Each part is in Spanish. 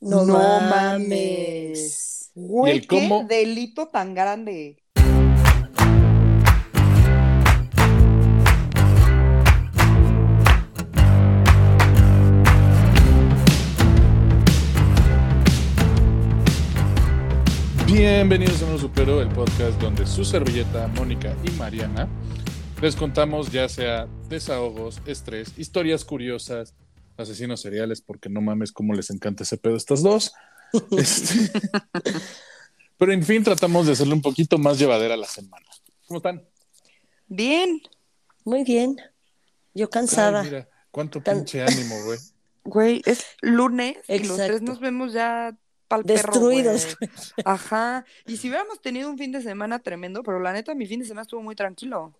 No, No mames. Güey, ¿Y el qué cómo? delito tan grande. Bienvenidos a No Supero, el podcast donde su servilleta, Mónica y Mariana les contamos ya sea desahogos, estrés, historias curiosas, asesinos seriales, porque no mames cómo les encanta ese pedo a estas dos. Este, Pero en fin, tratamos de hacerle un poquito más llevadera la semana. ¿Cómo están? Bien, Muy bien. Yo cansada. Ay, mira, cuánto Can- pinche ánimo, güey. güey, es lunes y los tres nos vemos ya pa'l perro, Destruidos. güey. Ajá. Y si hubiéramos tenido un fin de semana tremendo, pero la neta, mi fin de semana estuvo muy tranquilo.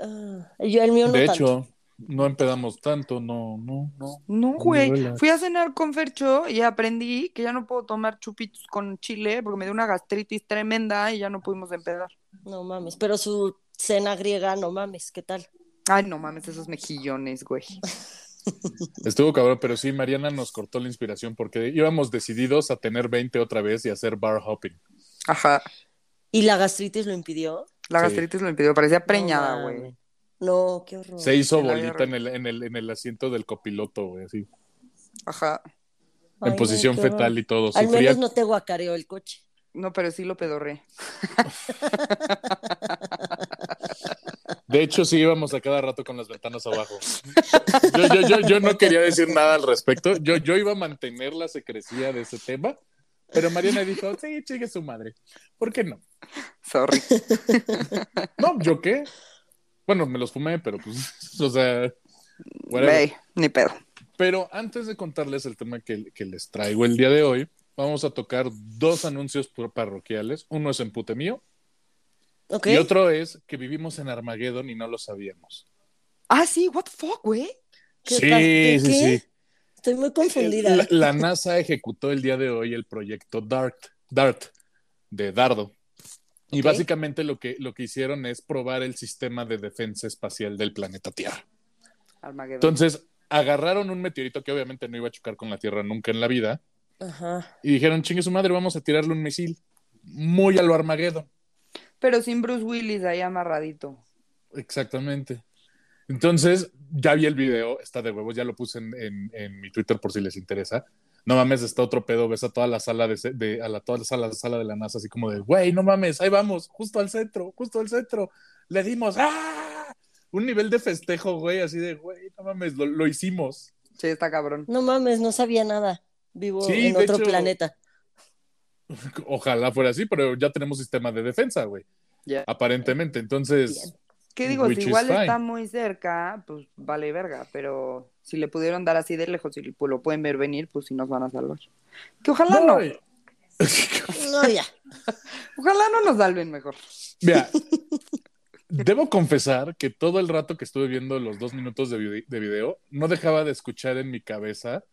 Ah, yo el mío no De tanto. hecho, no empedamos tanto, no, no, no. No, güey. Fui a cenar con Fercho y aprendí que ya no puedo tomar chupitos con chile porque me dio una gastritis tremenda y ya no pudimos empedar. No mames, pero su cena griega, no mames, ¿qué tal? Ay, no mames, esos mejillones, güey. Estuvo cabrón, pero sí, Mariana nos cortó la inspiración porque íbamos decididos a tener 20 otra vez y hacer bar hopping. Ajá. ¿Y la gastritis lo impidió? La Sí. gastritis lo impidió, parecía preñada, güey. No, qué horror. Se hizo bolita en el, en, el, en el asiento del copiloto, güey, así. Ajá. Ay, en posición fetal y todo. Al Sufría- menos no te guacareó el coche. No, pero sí lo pedorré. De hecho, sí íbamos a cada rato con las ventanas abajo. Yo, yo, yo, yo no quería decir nada al respecto. Yo, yo iba a mantener la secrecía de ese tema, pero Mariana dijo, sí, chingue su madre. ¿Por qué no? Sorry. No, ¿yo qué? Bueno, me los fumé, pero pues, o sea, ni pedo. Pero antes de contarles el tema que, que les traigo el día de hoy, vamos a tocar dos anuncios par- parroquiales. Uno es en Pute Mío y otro es que vivimos en Armageddon y no lo sabíamos. Ah, sí, what the fuck, güey. ¿Qué Sí, sí, sí. Estoy muy confundida. La, la NASA ejecutó el día de hoy el proyecto DART, DART de Dardo. Y básicamente lo que, lo que hicieron es probar el sistema de defensa espacial del planeta Tierra. Armageddon. Entonces, agarraron un meteorito que obviamente no iba a chocar con la Tierra nunca en la vida Ajá. y dijeron, chingue su madre, vamos a tirarle un misil muy a lo Armageddon. Pero sin Bruce Willis ahí amarradito. Exactamente. Entonces, ya vi el video, está de huevos, ya lo puse en, en- en mi Twitter por si les interesa. No mames, está otro pedo, ves a toda la sala de, a la, toda la sala, sala de la NASA, así como de, güey, no mames, ahí vamos, justo al centro, justo al centro. Le dimos, ¡ah! Un nivel de festejo, güey, así de, güey, no mames, lo, lo hicimos. Sí, está cabrón. No mames, no sabía nada. Vivo Sí, en de otro hecho- planeta. Ojalá fuera así, pero ya tenemos sistema de defensa, güey. Ya. Aparentemente, entonces, Bien. ¿Qué digo? Which Si igual fine. está muy cerca, pues vale verga. Pero si le pudieron dar así de lejos y pues, lo pueden ver venir, pues sí nos van a salvar. Que ojalá no. y- No, ya. Ojalá no nos salven mejor. Mira, debo confesar que todo el rato que estuve viendo los dos minutos de, vide- de video, no dejaba de escuchar en mi cabeza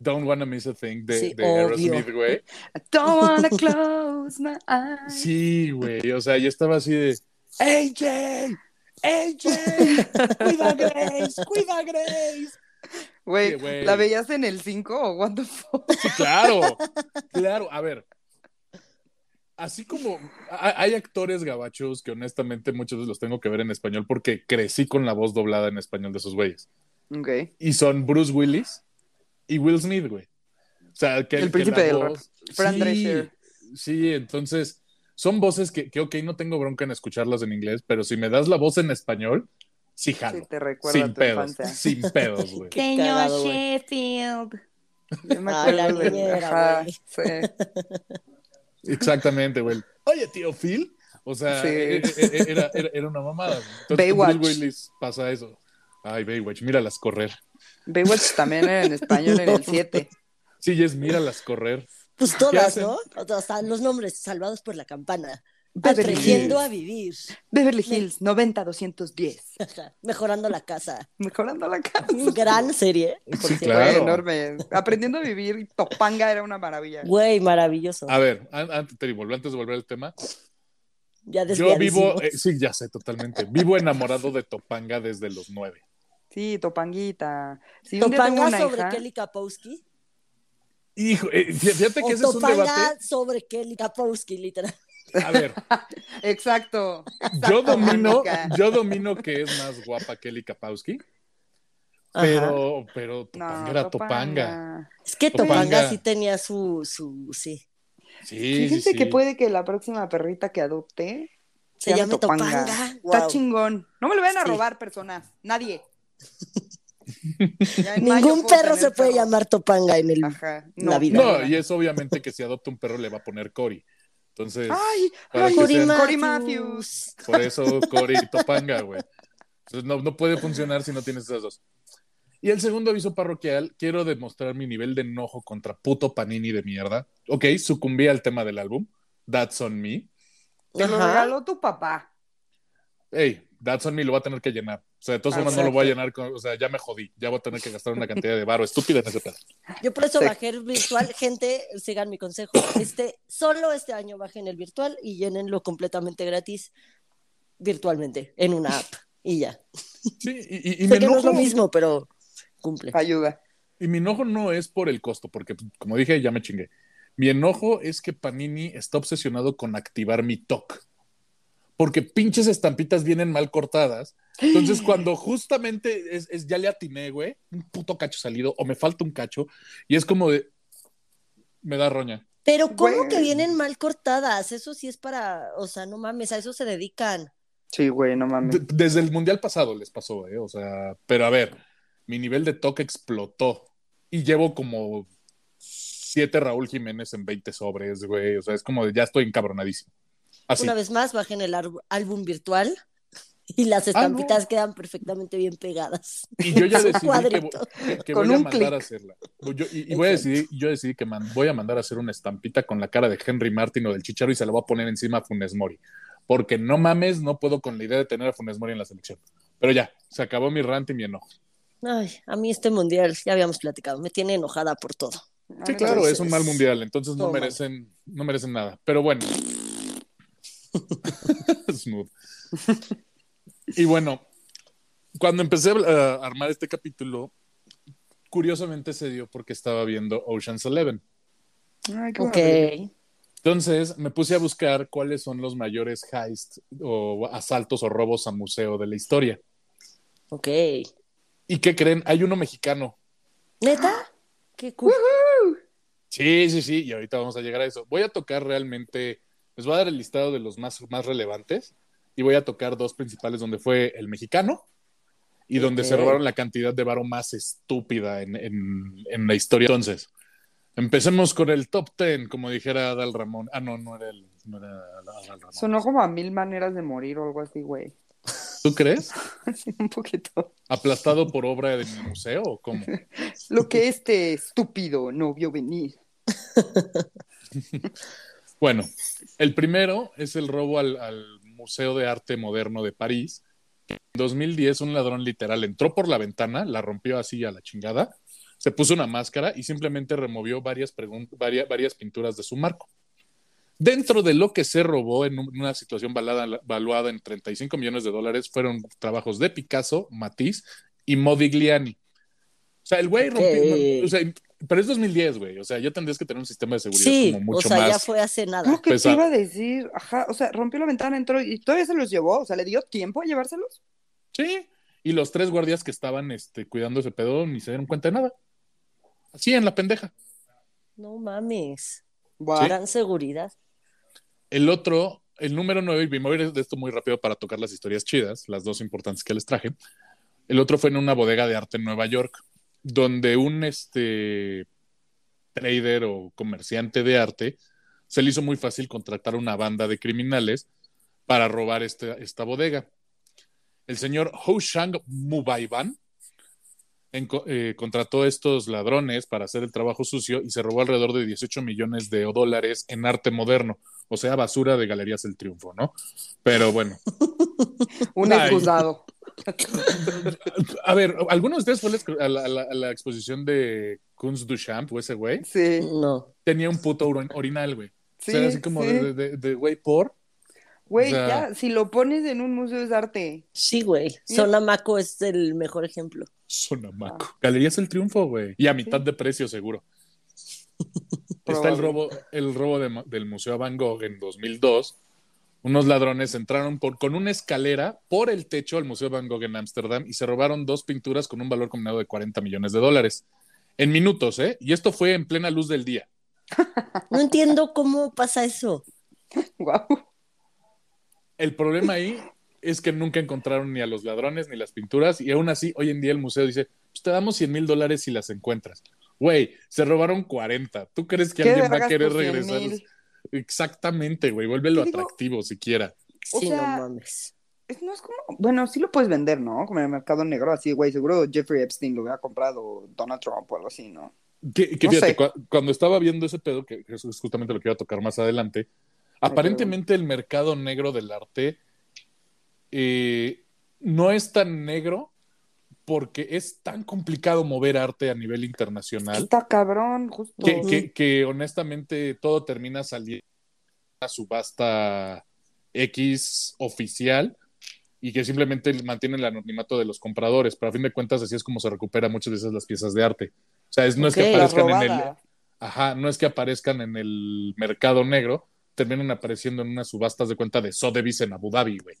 Don't Wanna Miss a Thing de, Sí, de. Aerosmith, güey. I don't wanna close my eyes. Sí, güey, o sea, yo estaba así de AJ, AJ, cuida a Grace, cuida a Grace. Güey. ¿la veías en el 5 o what the fuck? Sí, claro, claro, a ver. Así como ha- hay actores gabachos que honestamente muchos veces los tengo que ver en español porque crecí con la voz doblada en español de esos güeyes. Ok. y son Bruce Willis y Will Smith, güey. O sea, que El que príncipe la del voz- Fran sí, sí, entonces son voces que, que, ok, no tengo bronca en escucharlas en inglés, pero si me das la voz en español, sí jalo. Sí, te recuerda sin a tu pedos, infancia. sin pedos, güey. Qué cagado, güey. Sheffield. Yo me Ah, la de- ajá, sí. Exactamente, güey. Oye, tío Phil. O sea, Sí. e- e- e- era, era, era una mamada. Entonces, Baywatch. Bruce Willis pasa eso. Ay, Baywatch, míralas correr. Baywatch también era en español en el 7. Sí, es míralas correr. Pues todas? ¿no? O sea, los nombres salvados por la campana. Beverly Hills. a vivir. Beverly Hills 90-210. Mejorando la casa. Mejorando la casa. Gran serie. Sí, claro. Fue enorme. Aprendiendo a vivir, Topanga era una maravilla. Güey, maravilloso. A ver, an- antes, te digo, antes de volver al tema, Ya Yo vivo, eh, sí, ya sé, totalmente. Vivo enamorado de Topanga desde los nueve. Sí, Topanguita. Si Topanga una sobre hija, Kelly Kapowski. Hijo, eh, fí- fíjate que ese es un Topanga debate. sobre Kelly Kapowski, literal. A ver, Exacto. yo domino, yo domino que es más guapa Kelly Kapowski, Ajá. pero, pero No, Topanga era Topanga. Topanga. Es que Topanga. Topanga sí tenía su, su, sí. Sí, sí, Fíjense sí. que puede que la próxima perrita que adopte Se llame llama Topanga. Está Guau. chingón. No me lo vayan a Sí. robar, personas. Nadie. Ningún puedo perro se puede perro. llamar Topanga en el. Ajá. la vida. No, y es obviamente que si adopta un perro le va a poner Cory. Entonces, Ay, ay, Cory sean- Cory Matthews. Matthews. por eso Cory y Topanga, güey. Entonces no, no puede funcionar si no tienes esas dos. Y el segundo aviso parroquial, quiero demostrar mi nivel de enojo contra puto Panini de mierda. Ok, sucumbí al tema del álbum. That's on me. Te lo regaló tu papá. Hey, That's on me lo voy a tener que llenar. O sea, de todas formas no lo voy a llenar con, o sea, ya me jodí. Ya voy a tener que gastar una cantidad de varo estúpida en ese pedo. Yo por eso Sí. bajé el virtual. Gente, sigan mi consejo. Este, solo este año bajen el virtual y llénenlo completamente gratis virtualmente en una app. Y ya. Sí, y, y- y sé me que no es lo enojo- mismo, pero cumple. Ayuda. Y mi enojo no es por el costo, porque como dije, ya me chingué. Mi enojo es que Panini está obsesionado con activar mi TOC. Porque pinches estampitas vienen mal cortadas. Entonces, cuando justamente es, es- ya le atiné, güey, un puto cacho salido, o me falta un cacho, y es como de. Me da roña. Pero ¿cómo Güey. que vienen mal cortadas? Eso sí es para, o sea, no mames, a eso se dedican. Sí, güey, no mames. De- desde el mundial pasado les pasó, ¿eh? O sea, pero a ver, mi nivel de TOC explotó. Y llevo como siete Raúl Jiménez en 20 sobres, güey. O sea, es como de ya estoy encabronadísimo. Así. Una vez más, bajen el álbum virtual y las Ah, no. estampitas quedan perfectamente bien pegadas. Y yo ya decidí que, que voy a mandar clic. a hacerla. Yo, y, y voy a decidir, yo decidí que man- voy a mandar a hacer una estampita con la cara de Henry Martin o del Chicharo y se la voy a poner encima a Funes Mori. Porque no mames, no puedo con la idea de tener a Funes Mori en la selección. Pero ya, se acabó mi rant y mi enojo. Ay, a mí este mundial, ya habíamos platicado, me tiene enojada por todo. Sí, claro, Entonces, es un mal mundial, entonces no todo mal. merecen, no merecen nada. Pero bueno. Smooth. Y bueno, cuando empecé a armar este capítulo, curiosamente se dio porque estaba viendo Ocean's Eleven. Ay, qué Ok. bueno. Entonces me puse a buscar cuáles son los mayores heists o asaltos o robos a museo de la historia. Ok. ¿Y qué creen? Hay uno mexicano. ¿Neta? Qué cool. Sí, sí, sí, y ahorita vamos a llegar a eso. Voy a tocar realmente, les voy a dar el listado de los más, más relevantes y voy a tocar dos principales donde fue el mexicano y donde Ok. se robaron la cantidad de varo más estúpida en, en- en la historia. Entonces, empecemos con el top ten, como dijera Adal Ramón. Ah, no, no era, el, no era Adal Ramón. Sonó como a mil maneras de morir o algo así, güey. ¿Tú crees? Sí, un poquito. ¿Aplastado por obra de mi museo o cómo? Lo que este estúpido no vio venir. Bueno, el primero es el robo al, al Museo de Arte Moderno de París. En 2010 un ladrón literal entró por la ventana, la rompió así a la chingada, se puso una máscara y simplemente removió varias, varias, varias pinturas de su marco. Dentro de lo que se robó en un- una situación valada- valuada en 35 millones de dólares fueron trabajos de Picasso, Matisse y Modigliani. O sea, el güey rompió, o sea, pero es 2010, güey. O sea, ya tendrías que tener un sistema de seguridad Sí, como o mucho sea, más. ya fue hace nada. Lo que pesado. te iba a decir, ajá, o sea, rompió la ventana, entró y todavía se los llevó, o sea, ¿le dio tiempo a llevárselos? Sí, y los tres guardias que estaban este, cuidando ese pedo ni se dieron cuenta de nada. Así en la pendeja. No mames. Gran seguridad. El otro, el número nueve, y me voy a ir de esto muy rápido para tocar las historias chidas, las dos importantes que les traje. El otro fue en una bodega de arte en Nueva York, donde un este, trader o comerciante de arte se le hizo muy fácil contratar una banda de criminales para robar este- esta bodega. El señor Houshang Mubaiban enco- eh, contrató a estos ladrones para hacer el trabajo sucio y se robó alrededor de 18 millones de dólares en arte moderno, o sea, basura de Galerías El Triunfo, ¿no? Pero bueno, Un excusado. a ver, ¿alguno de ustedes fue a la expo- a la, a la- a la exposición de Kunst Duchamp o ese güey? Sí, No. Tenía un puto orin- orinal, güey. sí. o sea, así como sí. de, de- de, güey, por. Güey, o sea- ya, si lo pones en un museo es arte. Sí, güey. Sí. Sonamaco es el mejor ejemplo. Sonamaco. Galerías El Triunfo, güey. Y a mitad de precio, seguro. está el robo, el robo de- del Museo Van Gogh en 2002. Unos ladrones entraron por, con una escalera por el techo al Museo Van Gogh en Ámsterdam y se robaron dos pinturas con un valor combinado de 40 millones de dólares. En minutos, ¿eh? Y esto fue en plena luz del día. No entiendo cómo pasa eso. Guau. El problema ahí es que nunca encontraron ni a los ladrones ni las pinturas y aún así hoy en día el museo dice, pues te damos 100 mil dólares si las encuentras. Güey, se robaron 40. ¿Tú crees que ¿Qué alguien va a querer por 100 regresar? Exactamente, güey, vuélvelo Te digo- atractivo siquiera. O Sí, sea, no mames. Es- No es como, bueno, sí lo puedes vender, ¿no? Como en el mercado negro, así, güey, seguro Jeffrey Epstein lo hubiera comprado Donald Trump o algo así, ¿no? Que, que No fíjate, cuando estaba viendo ese pedo, que que eso es justamente lo que iba a tocar más adelante, aparentemente el mercado negro del arte eh, no es tan negro porque es tan complicado mover arte a nivel internacional Está cabrón, justo. que, Ujú. que- que honestamente todo termina saliendo a subasta X oficial y que simplemente mantienen el anonimato de los compradores, pero a fin de cuentas así es como se recupera muchas veces las piezas de arte. O sea, es- no es que aparezcan en el. Ajá, no es que aparezcan en el mercado negro, terminan apareciendo en unas subastas de cuenta de Sotheby's en Abu Dhabi, güey.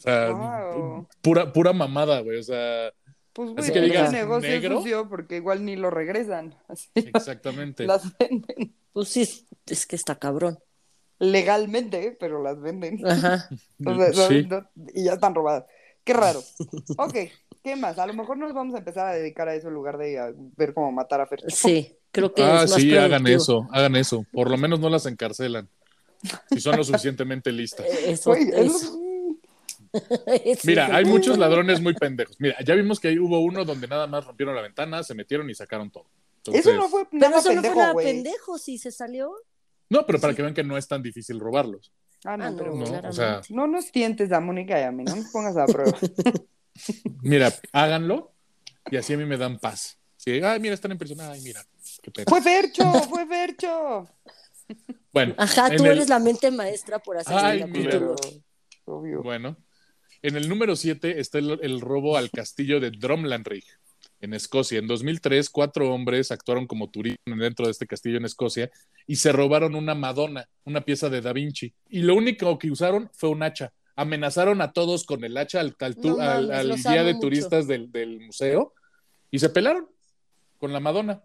O sea, Wow. pura, pura mamada, güey. O sea, Pues, güey, Así que ese digas, negocio negro. sucio porque igual ni lo regresan. Así exactamente. las venden Pues sí, es que está cabrón. legalmente, pero las venden. Ajá. Entonces, Sí. no- y ya están robadas. Qué raro. Ok, ¿qué más? A lo mejor nos vamos a empezar a dedicar a eso en lugar de a ver cómo matar a Fer. Sí, creo que Ah, es más sí, hagan eso, hagan eso. Por lo menos no las encarcelan. Si son lo suficientemente listas. Eso, Güey, es- eso. Mira, hay muchos ladrones muy pendejos. Mira, ya vimos que ahí hubo uno donde nada más rompieron la ventana, se metieron y sacaron todo. Entonces- Eso no fue Pero nada eso no pendejo, fue nada güey. pendejo, si se salió. No, pero para que vean que no es tan difícil robarlos. Ah, no, Ah, no, pero No, o sea, no nos tientes a Mónica y a mí, no nos pongas a prueba. mira, háganlo y así a mí me dan paz. Sí, ay, mira, están impresionados. Ay, mira, qué pena. ¡Fue Fercho! ¡Fue Fercho! Bueno, Ajá, en tú el- eres la mente maestra por hacer Ay, mira. capítulo. Obvio. Bueno, en el número 7 está el, el robo al castillo de Dromlandrig, en Escocia. En 2003, cuatro hombres actuaron como turistas dentro de este castillo en Escocia y se robaron una Madonna, una pieza de Da Vinci. Y lo único que usaron fue un hacha. Amenazaron a todos con el hacha al, al No guía de mucho. turistas del, del museo y se pelaron con la Madonna.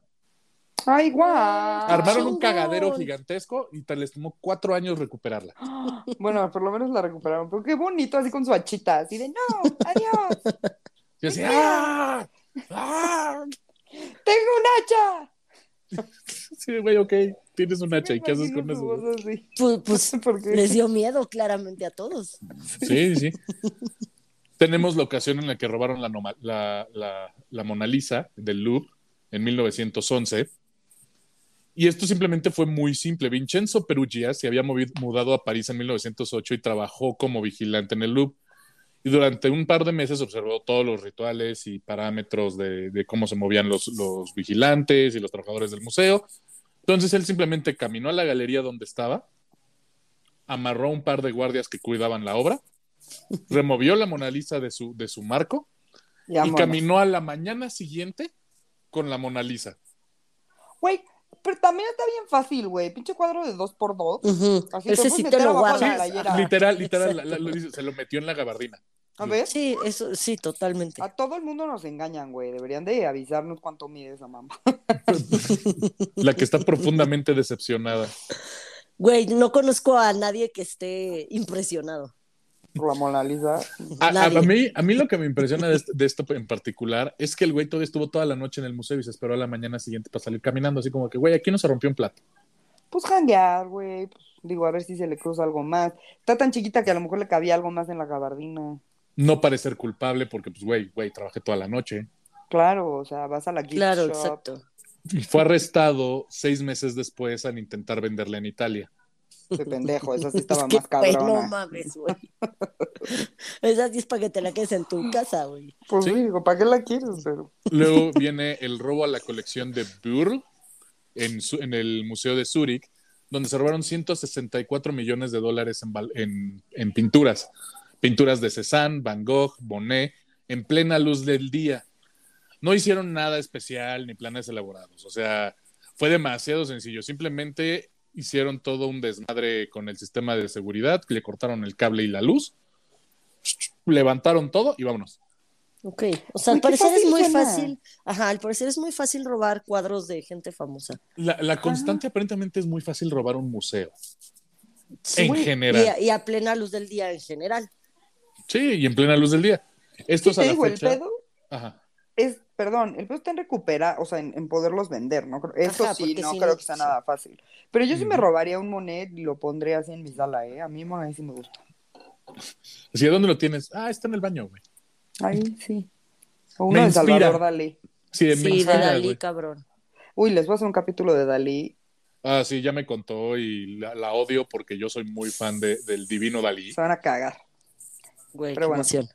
¡Ay, guau! Armaron un cagadero gigantesco y tal les tomó cuatro años recuperarla. Bueno, por lo menos la recuperaron. Pero qué bonito, así con su hachita, así de no, adiós, Yo decía, ¡ah! ¡ah! tengo un hacha. Sí, güey, ok, tienes un hacha, ¿y qué haces con eso? Pues, pues Porque les dio miedo claramente a todos. Sí, sí. Tenemos la ocasión en la que robaron la, la, la- la Mona Lisa del Louvre en 1911. Y esto simplemente fue muy simple. Vincenzo Perugia se había movido- mudado a París en 1908 y trabajó como vigilante en el Louvre. Y durante un par de meses observó todos los rituales y parámetros de, de cómo se movían los, los vigilantes y los trabajadores del museo. Entonces él simplemente caminó a la galería donde estaba, amarró un par de guardias que cuidaban la obra, removió la Mona Lisa de su, de su marco y vámonos. caminó a la mañana siguiente con la Mona Lisa. Güey, pero también está bien fácil, güey. Pinche cuadro de dos por dos. Ujú. Así Ese sí te lo guardas. Literal, literal, la- Exacto. la- lo dice, se lo metió en la gabardina. A ver, Sí, eso sí, totalmente. a todo el mundo nos engañan, güey. Deberían de avisarnos cuánto mide esa mamá. La que está profundamente decepcionada. Güey, no conozco a nadie que esté impresionado. Por la Mona Lisa. A, a- Nadie. a mí, a mí lo que me impresiona de, este- de esto en particular es que el güey todavía estuvo toda la noche en el museo y se esperó a la mañana siguiente para salir caminando, así como que, güey, aquí no se rompió un plato. Pues janguear, güey. Pues, digo, a ver si se le cruza algo más. Está tan chiquita que a lo mejor le cabía algo más en la gabardina. No parecer culpable porque, pues, güey, güey, trabajé toda la noche. Claro, o sea, vas a la gift Claro, shop. exacto. Y fue arrestado seis meses después al intentar venderla en Italia. De pendejo, esa sí estaba Es que, más güey, no cabrona. mames, güey. Esa sí es para que te la quedes en tu casa, güey. Pues Sí. digo, ¿para qué la quieres? Pero... Luego viene el robo a la colección de Burl en, su- en el Museo de Zúrich, donde se robaron 164 millones de dólares en, val- en- en pinturas. Pinturas de Cézanne, Van Gogh, Monet, en plena luz del día. No hicieron nada especial ni planes elaborados. O sea, Fue demasiado sencillo. Simplemente hicieron todo un desmadre con el sistema de seguridad, le cortaron el cable y la luz, levantaron todo y vámonos. Ok, o sea, al parecer es muy fácil, ajá, al parecer es muy fácil robar cuadros de gente famosa. La, la constante aparentemente es muy fácil robar un museo. Sí, En y general. a- Y a, plena luz del día en general. Sí, y en plena luz del día. Esto es a te la digo, el fecha. pedo Ajá. Es, perdón, el pedo está en recuperar, o sea, en, en poderlos vender, ¿no? Eso Ajá, sí, no si creo no- que sea sí. nada fácil. Pero yo sí me robaría un Monet y lo pondría así en mi sala, ¿eh? A mí Monet sí me gusta. Así, ¿dónde lo tienes? Ah, está en el baño, güey. Ahí sí. O Me uno de inspira. Salvador Dalí. Sí, de Sí, de Dalí, güey. cabrón. Uy, les voy a hacer un capítulo de Dalí. Ah, sí, ya me contó y la, la odio porque yo soy muy fan de- del divino Dalí. Se van a cagar. Güey, Pero qué bueno. emoción.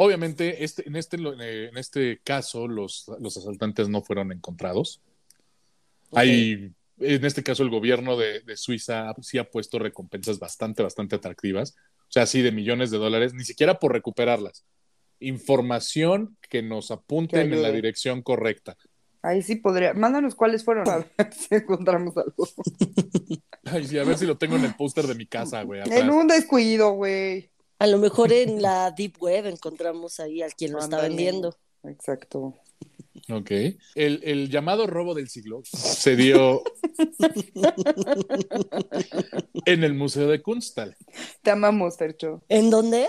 Obviamente, este, en, este, eh, en este caso, los, los asaltantes no fueron encontrados. Ok. Hay, en este caso, el gobierno de, de Suiza sí ha puesto recompensas bastante, bastante atractivas. O sea, sí, de millones de dólares, ni siquiera por recuperarlas. Información que nos apunten en la dirección correcta. Ahí sí podría. Mándanos cuáles fueron. A ver si encontramos algo. Ay, sí, a ver si lo tengo en el póster de mi casa, güey. atrás. En un descuido, güey. A lo mejor en la Deep Web encontramos ahí al quien lo está vendiendo. Exacto. Ok. El, el llamado robo del siglo se dio en el Museo de Kunstal. Te amamos, Fercho. ¿En dónde?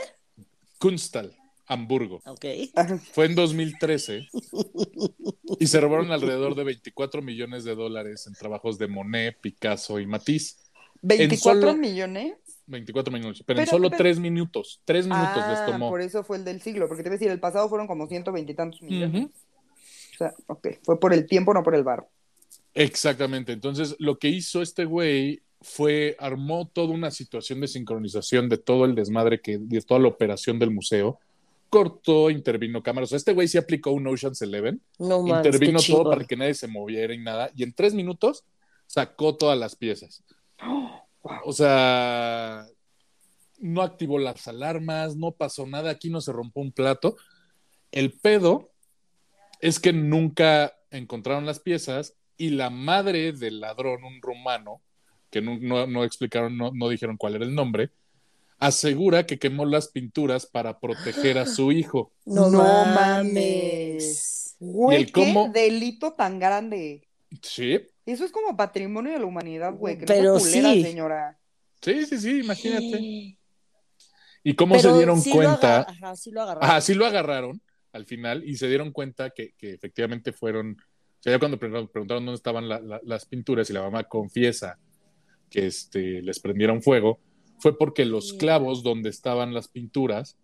Kunstal, Hamburgo. Ok. Fue en 2013 y se robaron alrededor de 24 millones de dólares en trabajos de Monet, Picasso y Matisse. 24 solo- millones. 24 minutos, pero en Pero- solo pero- 3 minutos. 3 minutos les Ah, tomó. por eso fue el del siglo, porque te iba a decir, el pasado fueron como 120 y tantos millones. Ujú. O sea, ok, fue por el tiempo, no por el bar. Exactamente. Entonces, lo que hizo este güey fue armó toda una situación de sincronización de todo el desmadre que de toda la operación del museo. Cortó, intervino cámaras. O sea, este güey sí aplicó un Ocean's Eleven. No mames, intervino todo para que nadie se moviera y nada. Y en tres minutos sacó todas las piezas. O sea, no activó las alarmas, no pasó nada. Aquí no se rompió un plato. El pedo es que nunca encontraron las piezas y la madre del ladrón, un rumano, que no, no- no explicaron, no, no dijeron cuál era el nombre, asegura que quemó las pinturas para proteger a su hijo. No, No mames. Güey, el qué cómo- delito tan grande. Sí, Eso es como patrimonio de la humanidad, güey. Que Pero no culera, sí. señora. sí, sí, sí, imagínate. ¿Y cómo Pero se dieron sí lo cuenta? agar- Ajá, sí lo agarraron. Ajá, sí lo agarraron al final y se dieron cuenta que, que efectivamente fueron. O sea, ya cuando pre- preguntaron dónde estaban la- la- las pinturas y la mamá confiesa que este, les prendieron fuego, fue porque los Sí. clavos donde estaban las pinturas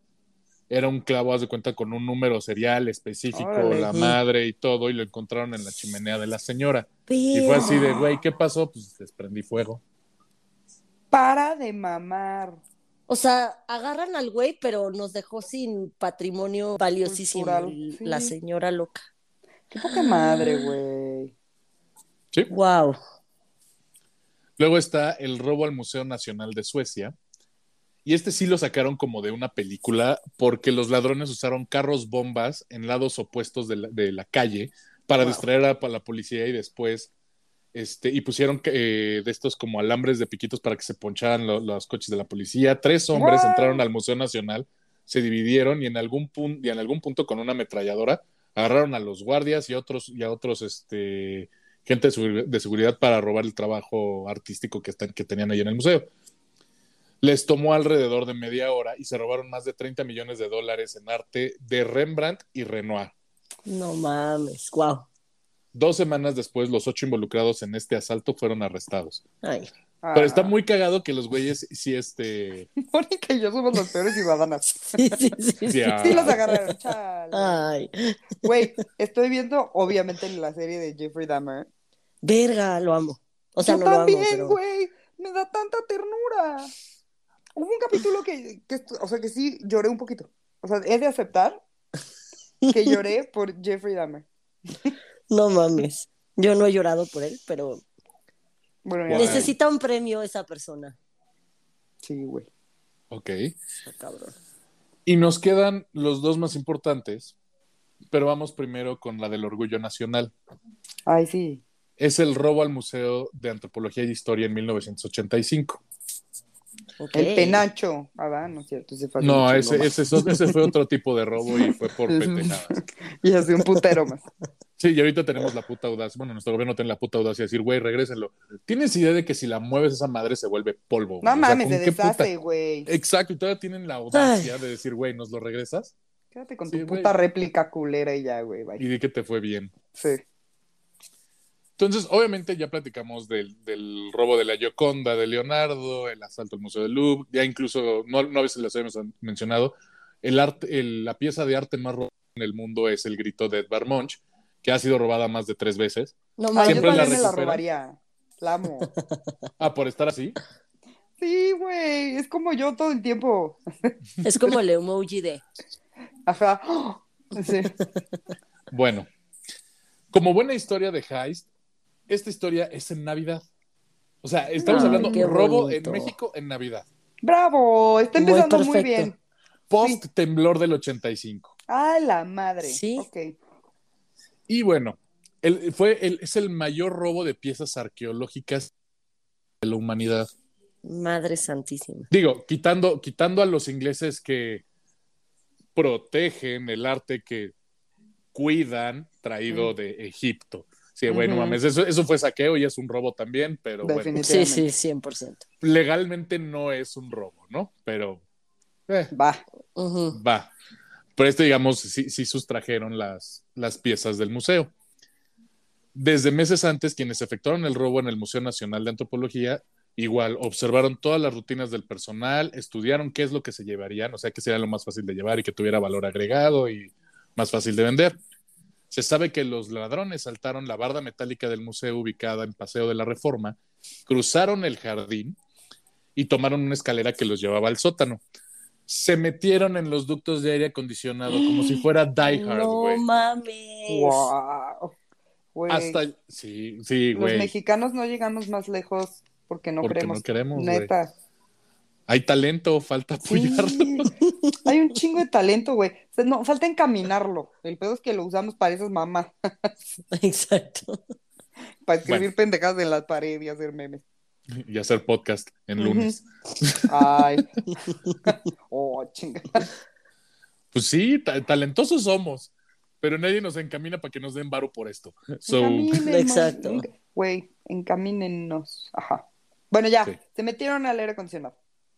era un clavo, haz de cuenta, con un número serial específico, Órale. la madre y todo, y lo encontraron en la chimenea de la señora. Y fue así de, güey, ¿qué pasó? Pues les prendí fuego. Para de mamar. O sea, agarran al güey, pero nos dejó sin patrimonio valiosísimo. Cultural, el- sí. La señora loca. Qué poca madre, güey. ¿Sí? Wow. Luego está el robo al Museo Nacional de Suecia. Y este sí lo sacaron como de una película porque los ladrones usaron carros bombas en lados opuestos de la, de la calle para Wow. distraer a, a la policía y después este, y pusieron eh, de estos como alambres de piquitos para que se poncharan lo- los coches de la policía. Tres hombres Wow. entraron al Museo Nacional, se dividieron y en algún punto y en algún punto con una ametralladora agarraron a los guardias y a otros y a otros este gente de, seguri- de seguridad para robar el trabajo artístico que, están, que tenían ahí en el museo. Les tomó alrededor de media hora y se robaron más de 30 millones de dólares en arte de Rembrandt y Renoir. No mames. Wow. Dos semanas después, los ocho involucrados en este asalto fueron arrestados. Ay. Pero está Ah, muy cagado que los güeyes sí, este... Mónica y yo somos las peores ciudadanas. Sí, sí, sí. Sí, ah. Sí los agarraron, chale. Ay. Güey, estoy viendo, obviamente, la serie de Jeffrey Dahmer. Verga, lo amo. O sea, Yo no lo amo, también, pero. güey. Me da tanta ternura. Hubo un capítulo que, que, o sea, que sí lloré un poquito. O sea, es de aceptar que lloré por Jeffrey Dahmer. No mames. Yo no he llorado por él, pero Bueno, ya. Guay. necesita un premio esa persona. Sí, güey. Ok. Está cabrón. Y nos quedan los dos más importantes, pero vamos primero con la del orgullo nacional. Ay, sí. es el robo al Museo de Antropología y Historia en 1985. El penacho. Ah, va, no es cierto. Ese fue No, ese, ese, ese fue otro tipo de robo y fue por pendejadas. Y hace un putero más. Sí, y ahorita tenemos la puta audacia. Bueno, nuestro gobierno tiene la puta audacia de decir, güey, regrésenlo. ¿Tienes idea de que si la mueves esa madre se vuelve polvo? güey? No O sea, mames, ¿con se deshace, güey. Exacto, y todavía tienen la audacia de decir, güey, ¿nos lo regresas? Quédate con Sí, tu güey. puta réplica culera y ya, güey. bye. Y di que te fue bien. Sí. Entonces, obviamente ya platicamos del, del robo de la Gioconda de Leonardo, el asalto al Museo del Louvre, ya incluso, no, no a veces les habíamos mencionado, el arte, el- la pieza de arte más robada en el mundo es el grito de Edvard Munch, que ha sido robada más de tres veces. No yo mames. Siempre la me robaría. La amo. Ah, por estar así. Sí, güey. Es como yo todo el tiempo. Es como el emoji de. Ajá. Sí. Bueno, como buena historia de Heist, esta historia es en Navidad. O sea, estamos Ay, hablando qué robo bonito. en México en Navidad. Bravo. Está empezando muy, bien. Post temblor del 85. Ay, la madre. Sí. Ok. Y bueno, el- fue el- es el mayor robo de piezas arqueológicas de la humanidad. Madre santísima. Digo, quitando, quitando a los ingleses que protegen el arte que cuidan traído de Egipto. Sí, bueno, mames, eso, eso fue saqueo y es un robo también, pero bueno, Definitivamente. Sí, sí, 100%. legalmente no es un robo, ¿no? Pero eh, Va. Va. Pero este, digamos, sí, sí sustrajeron las, las piezas del museo. Desde meses antes, quienes efectuaron el robo en el Museo Nacional de Antropología, igual observaron todas las rutinas del personal, estudiaron qué es lo que se llevarían, o sea, que sería lo más fácil de llevar y que tuviera valor agregado y más fácil de vender. Se sabe que los ladrones saltaron la barda metálica del museo ubicada en Paseo de la Reforma, cruzaron el jardín y tomaron una escalera que los llevaba al sótano. Se metieron en los ductos de aire acondicionado como si fuera Die Hard, No mames. Wow. Hasta, sí, sí, Los güey. mexicanos no llegamos más lejos porque no Porque queremos. no queremos, güey. Neta. Hay talento, falta Sí. apoyarlo. Hay un chingo de talento, güey. O sea, no, falta encaminarlo. El pedo es que lo usamos para esas mamás, Exacto. para escribir pendejadas en las paredes y hacer memes. y hacer podcast en lunes. Ay. oh, chinga. Pues sí, ta- talentosos somos, pero nadie nos encamina para que nos den varo por esto. So. Exacto. Güey, encamínenos. Ajá. Bueno, ya, Sí. se metieron al aire acondicionado.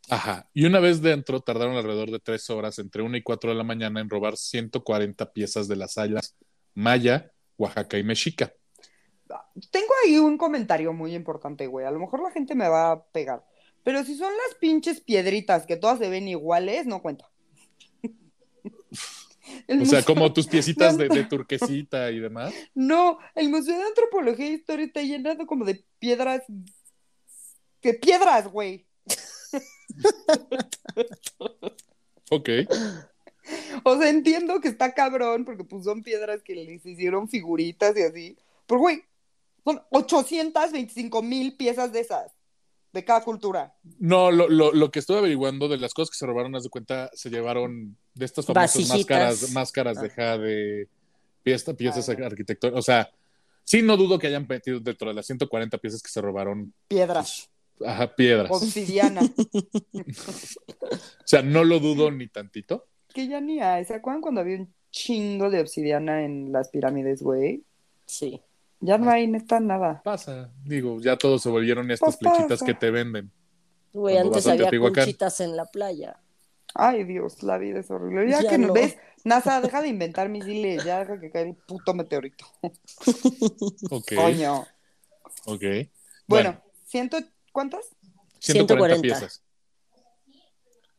Ajá. Y una vez dentro, tardaron alrededor de tres horas, entre una y cuatro de la mañana, en robar 140 piezas de las sayas Maya, Oaxaca y Mexica. Tengo ahí un comentario muy importante, güey. A lo mejor la gente me va a pegar. Pero si son las pinches piedritas que todas se ven iguales, no cuenta. El O sea, museo- como tus piecitas de, de turquesita y demás. No, el Museo de Antropología e Historia está llenado como de piedras. ¿Qué piedras, güey? Ok. O sea, entiendo que está cabrón porque pues son piedras que les hicieron figuritas y así. Pero, güey, son 825 mil piezas de esas, de cada cultura. No, lo, lo, lo que estuve averiguando de las cosas que se robaron, haz de cuenta, se llevaron de estas famosas Vasijitas. máscaras, máscaras de Ah. jade, piezas, piezas Ah. arquitectónicas. O sea, sí, no dudo que hayan metido dentro de las 140 piezas que se robaron, Piedras, ajá, piedras. obsidiana. O sea, no lo dudo ni tantito. que ya ni hay. ¿Se acuerdan cuando había un chingo de obsidiana en las pirámides, güey? Sí. Ya no hay neta nada. Pasa, digo, ya todos se volvieron estas Pues flechitas pasa. que te venden. Güey, antes había conchitas en la playa. Ay, Dios, la vida es horrible. Ya, Ya que nos no. ves, NASA, deja de inventar misiles, ya deja que caiga el puto meteorito. Ok, Coño. ok. Bueno, ¿ciento cuántas? 140 140. piezas.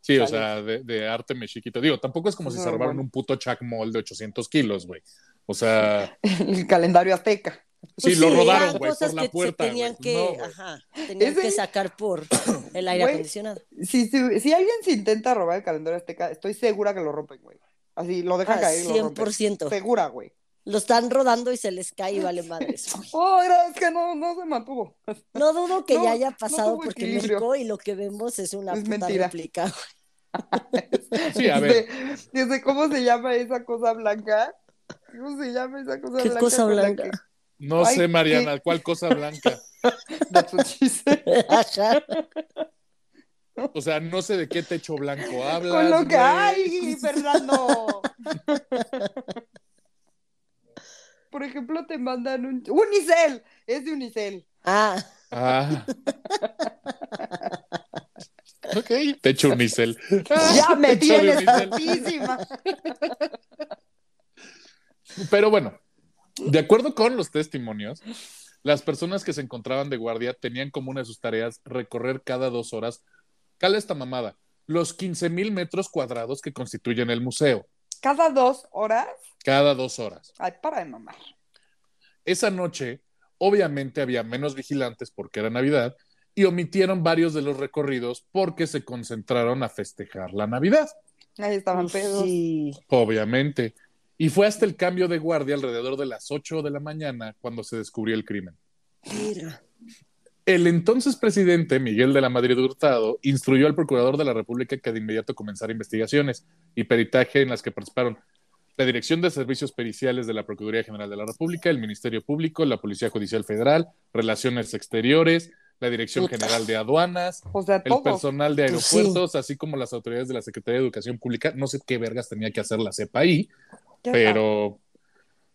Sí, o sea, de, de arte mexiquito. Digo, tampoco es como si No, se robaron bueno. un puto chacmol de 800 kilos, güey. O sea, El calendario azteca. sí, Pues lo eran robaron, güey, por la que se puerta. tenían que, No, ajá, tenían Ese- que sacar por el aire Güey. acondicionado. Si, si, si alguien se intenta robar el calendario azteca, estoy segura que lo rompen, güey. Así, lo dejan Ah, caer y lo rompen. 100%. Segura, güey. Lo están rodando y se les cae y vale madres. Oh, era- es que no, no se mantuvo. No dudo que No, ya haya pasado porque equilibrio. México y lo que vemos es una Es puta mentira. réplica. Sí, a ver. Desde, desde cómo se llama esa cosa blanca. ¿Cómo se llama esa cosa ¿Qué blanca? cosa blanca? que- No Ay, sé, qué- Mariana, ¿cuál cosa blanca? O sea, no sé de qué techo blanco hablas. Con lo que. güey. ¡Ay, Fernando! Por ejemplo, te mandan un. ¡Unicel! Es de Unicel. Ah, Ah. ok, techo unicel. Ya me tienes hartísima. Pero bueno, de acuerdo con los testimonios, las personas que se encontraban de guardia tenían como una de sus tareas recorrer cada dos horas, cala esta mamada, los 15 mil metros cuadrados que constituyen el museo, Cada dos horas. cada dos horas. Ay, para de mamar. Esa noche, obviamente había menos vigilantes porque era Navidad y omitieron varios de los recorridos porque se concentraron a festejar la Navidad, Ahí estaban pedos. sí. obviamente. Y fue hasta el cambio de guardia alrededor de las 8 de la mañana cuando se descubrió el crimen. Mira. El entonces presidente Miguel de la Madrid Hurtado instruyó al procurador de la República que de inmediato comenzara investigaciones y peritaje en las que participaron la Dirección de Servicios Periciales de la Procuraduría General de la República, el Ministerio Público, la Policía Judicial Federal, Relaciones Exteriores, la Dirección Puta. General de Aduanas, O sea, el personal de Pues sí. aeropuertos, así como las autoridades de la Secretaría de Educación Pública. No sé qué vergas tenía que hacer la CEPA ahí, pero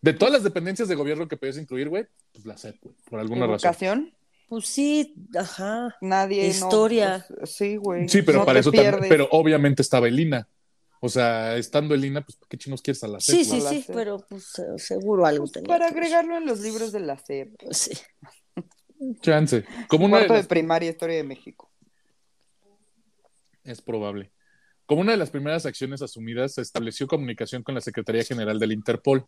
de todas las dependencias de gobierno que puedes incluir, güey, pues la CEP, güey, por alguna razón. Pues sí, ajá. nadie. no, Historia. pues, sí, güey. Sí, pero No para eso también, pero obviamente estaba Elina. O sea, estando Elina, pues ¿qué chingos quieres a la Sí, CEP, sí, sí, sé. pero pues eh, seguro algo Pues, tenía. para agregarlo en los libros de la SEP. Pues sí. Chance. Como una de Cuarto de las- primaria, historia de México. Es probable. Como una de las primeras acciones asumidas, se estableció comunicación con la Secretaría General del Interpol.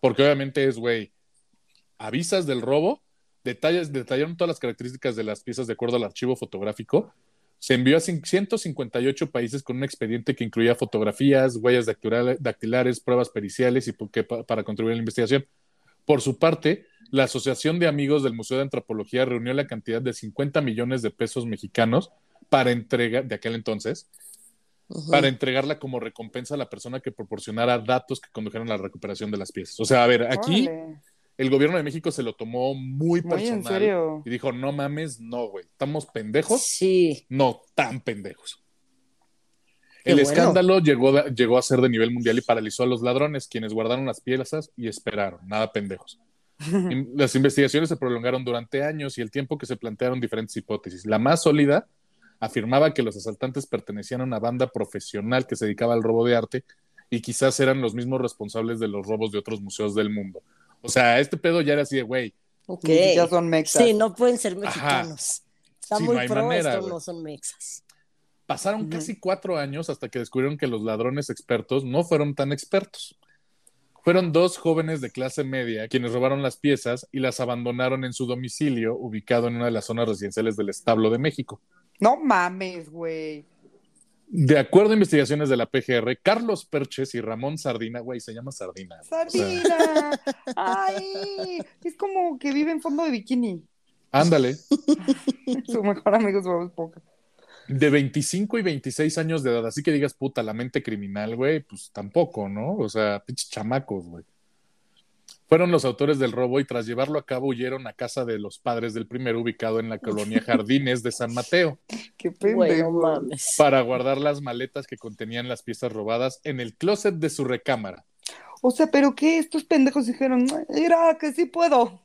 Porque obviamente es, güey, avisas del robo, detalles, detallaron todas las características de las piezas de acuerdo al archivo fotográfico. Se envió a cin- 158 países con un expediente que incluía fotografías, huellas dactilare- dactilares, pruebas periciales y que para contribuir a la investigación. Por su parte, la Asociación de Amigos del Museo de Antropología reunió la cantidad de 50 millones de pesos mexicanos para entrega de aquel entonces para entregarla como recompensa a la persona que proporcionara datos que condujeron a la recuperación de las piezas. O sea, a ver, aquí Órale. El gobierno de México se lo tomó muy Muy en personal serio. y dijo, no mames, no, güey, estamos pendejos, Sí. no tan pendejos. Qué El bueno. escándalo llegó, llegó a ser de nivel mundial y paralizó a los ladrones, quienes guardaron las piezas y esperaron, nada pendejos. Las investigaciones se prolongaron durante años y el tiempo que se plantearon diferentes hipótesis. La más sólida afirmaba que los asaltantes pertenecían a una banda profesional que se dedicaba al robo de arte y quizás eran los mismos responsables de los robos de otros museos del mundo. O sea, este pedo ya era así de, güey, Ok. Siquiera son mexas. Sí, no pueden ser Ajá. mexicanos. Está Sí, muy no hay pro, manera, estos no son mexas. pasaron casi cuatro años hasta que descubrieron que los ladrones expertos no fueron tan expertos. Fueron dos jóvenes de clase media quienes robaron las piezas y las abandonaron en su domicilio ubicado en una de las zonas residenciales del establo de México. No mames, güey. De acuerdo a investigaciones de la PGR, Carlos Perches y Ramón Sardina, güey, se llama Sardina. O sea, Sardina. Ay, es como que vive en fondo de bikini. ándale, Su mejor amigo es Bob Esponja. de 25 y 26 años de edad, así que digas, puta, la mente criminal, güey, pues tampoco, ¿no? O sea, pinches chamacos, güey. Fueron los autores del robo y tras llevarlo a cabo huyeron a casa de los padres del primero ubicado en la colonia Jardines de San Mateo Qué pendejo. mames. para guardar las maletas que contenían las piezas robadas en el closet de su recámara. O sea, ¿pero qué? Estos pendejos dijeron, mira, que sí puedo.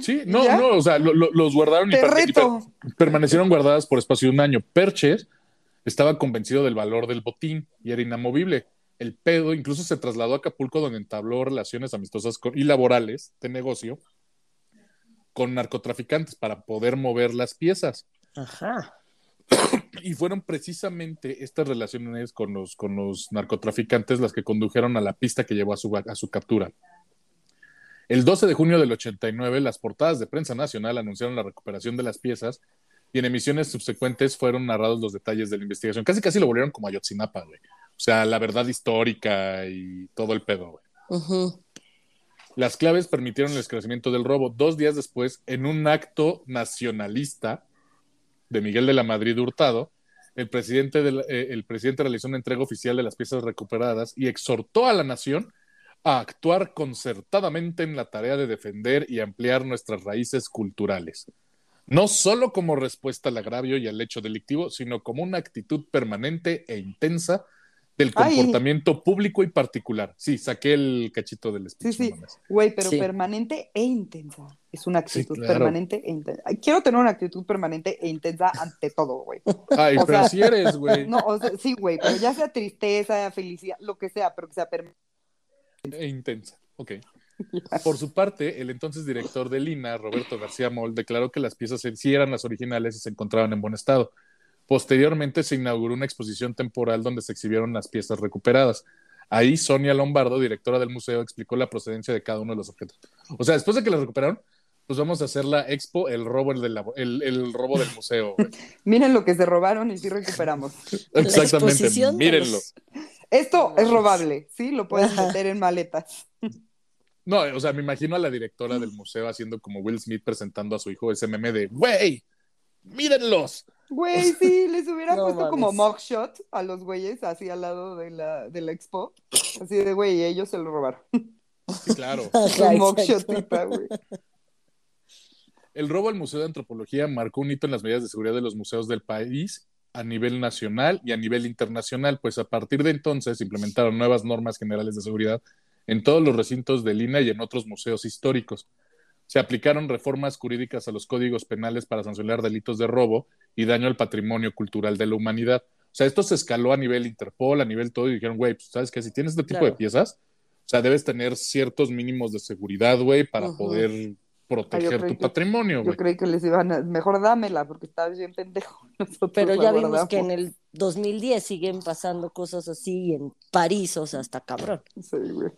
Sí, no, ¿Ya? no, o sea, lo- lo- los guardaron y, Te per- y per- reto. permanecieron guardadas por espacio de un año. Perches estaba convencido del valor del botín y era inamovible. El pedo incluso se trasladó a Acapulco donde entabló relaciones amistosas con- y laborales de negocio con narcotraficantes para poder mover las piezas. Ajá. Y fueron precisamente estas relaciones con los, con los narcotraficantes las que condujeron a la pista que llevó a su, a su captura. El 12 de junio del 89, las portadas de prensa nacional anunciaron la recuperación de las piezas y en emisiones subsecuentes fueron narrados los detalles de la investigación. Casi casi lo volvieron como Ayotzinapa, güey. O sea, la verdad histórica y todo el pedo, güey. Las claves permitieron el esclarecimiento del robo. Dos días después, en un acto nacionalista de Miguel de la Madrid Hurtado, el presidente, del- eh, el presidente realizó una entrega oficial de las piezas recuperadas y exhortó a la nación a actuar concertadamente en la tarea de defender y ampliar nuestras raíces culturales, no solo como respuesta al agravio y al hecho delictivo, sino como una actitud permanente e intensa del Ay. comportamiento público y particular. Sí, saqué el cachito del speech. Sí, sí. Güey, pero Sí. permanente e intensa. Es una actitud claro. permanente e intensa. Quiero tener una actitud permanente e intensa ante todo, güey. Ay, O pero sea, si eres, güey. No, o sea, sí, güey, pero ya sea tristeza, felicidad, lo que sea, pero que sea permanente. e intensa. Ok. Por su parte, el entonces director de Lina, Roberto García Moll, declaró que las piezas sí eran las originales y se encontraban en buen estado. Posteriormente se inauguró una exposición temporal donde se exhibieron las piezas recuperadas. Ahí Sonia Lombardo, directora del museo, explicó la procedencia de cada uno de los objetos. O sea, después de que las recuperaron, pues vamos a hacer la expo, el robo, el, robo del museo. Miren lo que se robaron y sí recuperamos. La Exactamente, mírenlo. los- Esto es robable, ¿sí? Lo puedes meter en maletas. No, o sea, me imagino a la directora del museo haciendo como Will Smith presentando a su hijo ese meme de, güey, mírenlos. Güey, sí, les hubiera No puesto como mugshot a los güeyes así al lado de la, de la expo. Así de, güey, ellos se lo robaron. Sí, claro. Exacto. mugshotita, güey. El robo al Museo de Antropología marcó un hito en las medidas de seguridad de los museos del país a nivel nacional y a nivel internacional, pues a partir de entonces implementaron nuevas normas generales de seguridad en todos los recintos de Lina y en otros museos históricos. Se aplicaron reformas jurídicas a los códigos penales para sancionar delitos de robo y daño al patrimonio cultural de la humanidad. O sea, esto se escaló a nivel Interpol, a nivel todo, y dijeron, güey, pues, ¿sabes qué? Si tienes este tipo Claro. de piezas, o sea, debes tener ciertos mínimos de seguridad, güey, para poder proteger tu que- patrimonio, Yo güey. creí que les iban a... Mejor dámela, porque estabas bien pendejo. Nosotros Pero ya vimos guardamos. que en el 2010 siguen pasando cosas así en París, o sea, hasta cabrón. Sí, güey.